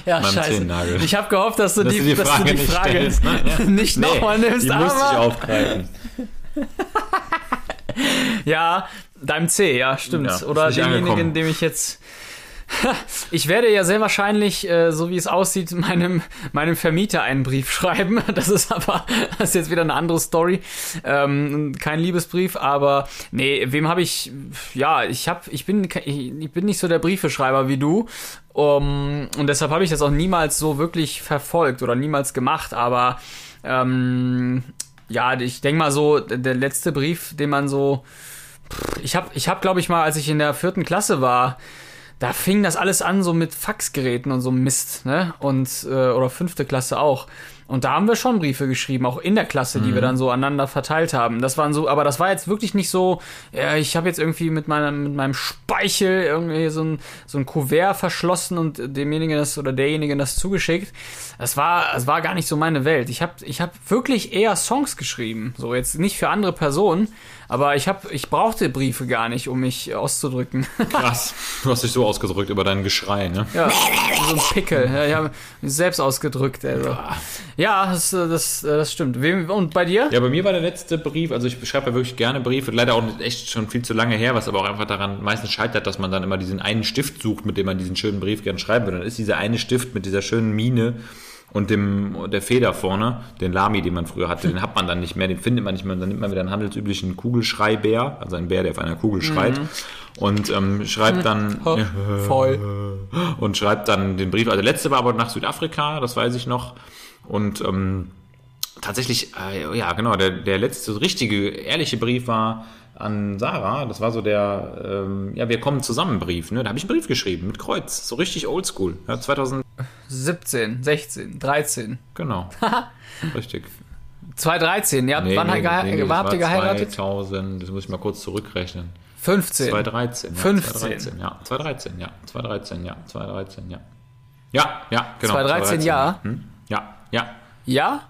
Ja, Meinem scheiße. Zehennagel. Ich habe gehofft, dass du Dass die, du die dass Frage du die nicht Frage stellst, ne? Ja. nicht nochmal nimmst. die musste ich aufgreifen. ja, deinem C, ja, stimmt. Ja, Oder demjenigen, dem ich jetzt. Ich werde ja sehr wahrscheinlich, äh, so wie es aussieht, meinem, meinem Vermieter einen Brief schreiben. Das ist aber, das ist jetzt wieder eine andere Story. Ähm, kein Liebesbrief, aber nee, wem habe ich, ja, ich habe, ich bin, ich bin nicht so der Briefeschreiber wie du. Um, und deshalb habe ich das auch niemals so wirklich verfolgt oder niemals gemacht, aber ähm, ja, ich denke mal so, der der letzte Brief, den man so ich habe, ich hab, glaube ich mal, als ich in der vierten Klasse war, da fing das alles an so mit Faxgeräten und so Mist, ne? Und äh, oder fünfte Klasse auch. Und da haben wir schon Briefe geschrieben, auch in der Klasse, die wir dann so aneinander verteilt haben. Das waren so, aber das war jetzt wirklich nicht so, ja, ich habe jetzt irgendwie mit meinem, mit meinem Speichel irgendwie so ein, so ein Kuvert verschlossen und demjenigen das oder derjenigen das zugeschickt. Das war, das war gar nicht so meine Welt. Ich habe ich hab wirklich eher Songs geschrieben. So jetzt nicht für andere Personen, aber ich habe, ich brauchte Briefe gar nicht, um mich auszudrücken. Krass. Du hast dich so ausgedrückt über dein Geschrei, ne? Ja, so ein Pickel. Ja, ich habe mich selbst ausgedrückt. Also. Ja, das, das, das stimmt. Wem, und bei dir? Ja, bei mir war der letzte Brief, also ich schreibe ja wirklich gerne Briefe, leider auch echt schon viel zu lange her, was aber auch einfach daran meistens scheitert, dass man dann immer diesen einen Stift sucht, mit dem man diesen schönen Brief gern schreiben will. Dann ist dieser eine Stift mit dieser schönen Mine und dem der Feder vorne, den Lami, den man früher hatte, den hat man dann nicht mehr, den findet man nicht mehr. Und dann nimmt man wieder einen handelsüblichen Kugelschreibär, also einen Bär, der auf einer Kugel schreit und ähm, schreibt dann Voll. und schreibt dann den Brief. Also der letzte war aber nach Südafrika, das weiß ich noch. Und ähm, tatsächlich, äh, ja genau, der, der letzte richtige, ehrliche Brief war an Sarah. Das war so der, ähm, ja, wir kommen zusammen Brief. Ne? Da habe ich einen Brief geschrieben mit Kreuz, so richtig oldschool. Ja, 2000, 17, 16, 13. genau. Richtig. 2013, ja, wann nee, gehe- nee, nee, wann habt ihr geheiratet? 2000, das muss ich mal kurz zurückrechnen. 15. 2013. Ja, 15. 2013, ja. 2013, ja. 2013, ja. 2013, ja. Ja, ja, genau. 2013, ja. Hm? Ja, ja. Ja?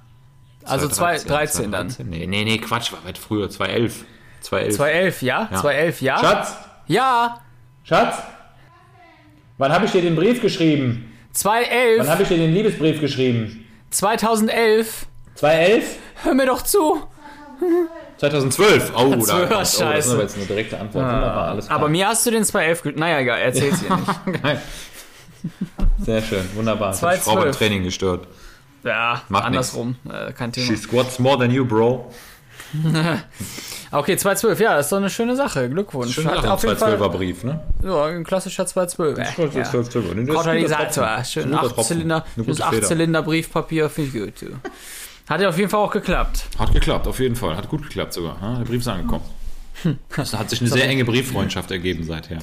Also 2013, 2013 dann. 2013. Nee, nee, nee, Quatsch, war weit früher. 2011. 2011. 2011, ja? Ja. 2011, ja? Schatz, Ja, Schatz, wann habe ich dir den Brief geschrieben? Wann 2011, habe ich dir den Liebesbrief geschrieben? 2011. 2011? Hör mir doch zu. 2012. Oh, da, 12, oh, das scheiße. ist aber jetzt eine direkte Antwort. Wunderbar, alles klar. Aber mir hast du den 2011 ge- Naja, egal, erzähl's dir nicht. Geil. Sehr schön, wunderbar. Das hat die Frau 2012. beim Training gestört. Ja, Macht andersrum. Äh, kein Thema. She squats more than you, bro. Okay, 212, ja, das ist doch eine schöne Sache. Glückwunsch. Schön Hat auf jeden Fall Brief, ne? ja, ein klassischer 212. Ja. Ja. Katalysator, schön 8-Zylinder, schönes 8-Zylinder Briefpapier, finde ich gut. Hat ja auf jeden Fall auch geklappt. Hat geklappt, auf jeden Fall. Hat gut geklappt sogar. Der Brief ist angekommen. Es hat sich eine sehr enge Brieffreundschaft ergeben seither.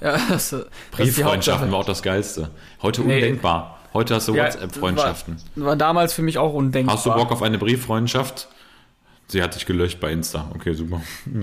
Ja, das, das Brieffreundschaften Hauptsache. war auch das Geilste. Heute Nee. undenkbar. Heute hast du WhatsApp-Freundschaften. War, war damals für mich auch undenkbar. Hast du Bock auf eine Brieffreundschaft? Sie hat dich gelöscht bei Insta. Okay, super.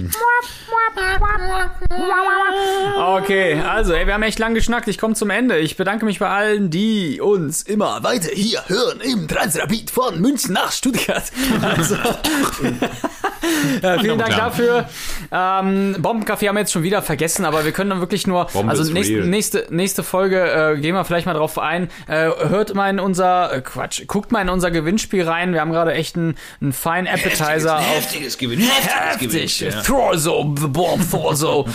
Okay, also, ey, wir haben echt lang geschnackt. Ich komme zum Ende. Ich bedanke mich bei allen, die uns immer weiter hier hören im Transrapid von München nach Stuttgart. Also, ja, vielen Dank dafür. Ähm, Bombencafé haben wir jetzt schon wieder vergessen, aber wir können dann wirklich nur, Bombe also nächste, real. nächste, nächste Folge äh, gehen wir vielleicht mal drauf ein. Äh, hört mal in unser, äh, Quatsch, guckt mal in unser Gewinnspiel rein. Wir haben gerade echt einen, einen feinen Appetizer Heftiges Gewinn. Heftig. Thorso, The Bomb Thorso.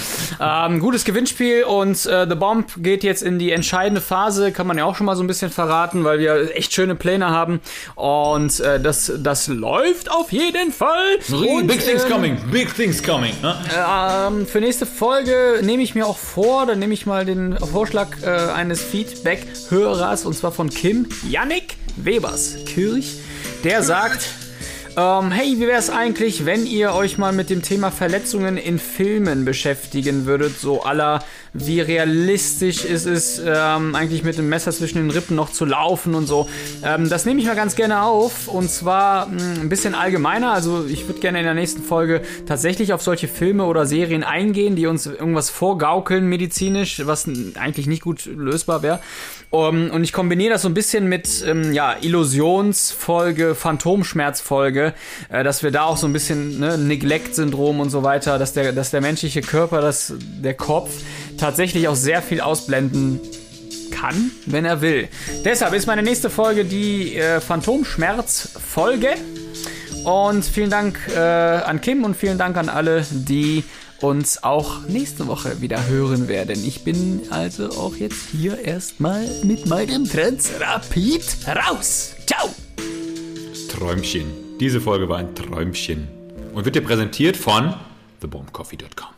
ähm, gutes Gewinnspiel und äh, The Bomb geht jetzt in die entscheidende Phase, kann man ja auch schon mal so ein bisschen verraten, weil wir echt schöne Pläne haben. Und äh, das, das läuft auf jeden Fall. Und, Big things ähm, coming. Big things coming. Ne? ähm, für nächste Folge nehme ich mir auch vor, dann nehme ich mal den Vorschlag äh, eines Feedback-Hörers und zwar von Kim Yannick Webers Kirch. Der sagt, ähm, hey, wie wäre es eigentlich, wenn ihr euch mal mit dem Thema Verletzungen in Filmen beschäftigen würdet? So aller, wie realistisch ist es, ähm, eigentlich mit dem Messer zwischen den Rippen noch zu laufen und so. Ähm, das nehme ich mal ganz gerne auf und zwar mh, ein bisschen allgemeiner. Also ich würde gerne in der nächsten Folge tatsächlich auf solche Filme oder Serien eingehen, die uns irgendwas vorgaukeln medizinisch, was eigentlich nicht gut lösbar wäre. Um, und ich kombiniere das so ein bisschen mit ähm, ja, Illusionsfolge, Phantomschmerzfolge, äh, dass wir da auch so ein bisschen ne, Neglect-Syndrom und so weiter, dass der, dass der menschliche Körper, dass der Kopf tatsächlich auch sehr viel ausblenden kann, wenn er will. Deshalb ist meine nächste Folge die äh, Phantomschmerz-Folge. Und vielen Dank äh, an Kim und vielen Dank an alle, die uns auch nächste Woche wieder hören werden. Ich bin also auch jetzt hier erstmal mit meinem Transrapid raus. Ciao! Träumchen. Diese Folge war ein Träumchen. Und wird dir präsentiert von thebombcoffee.com.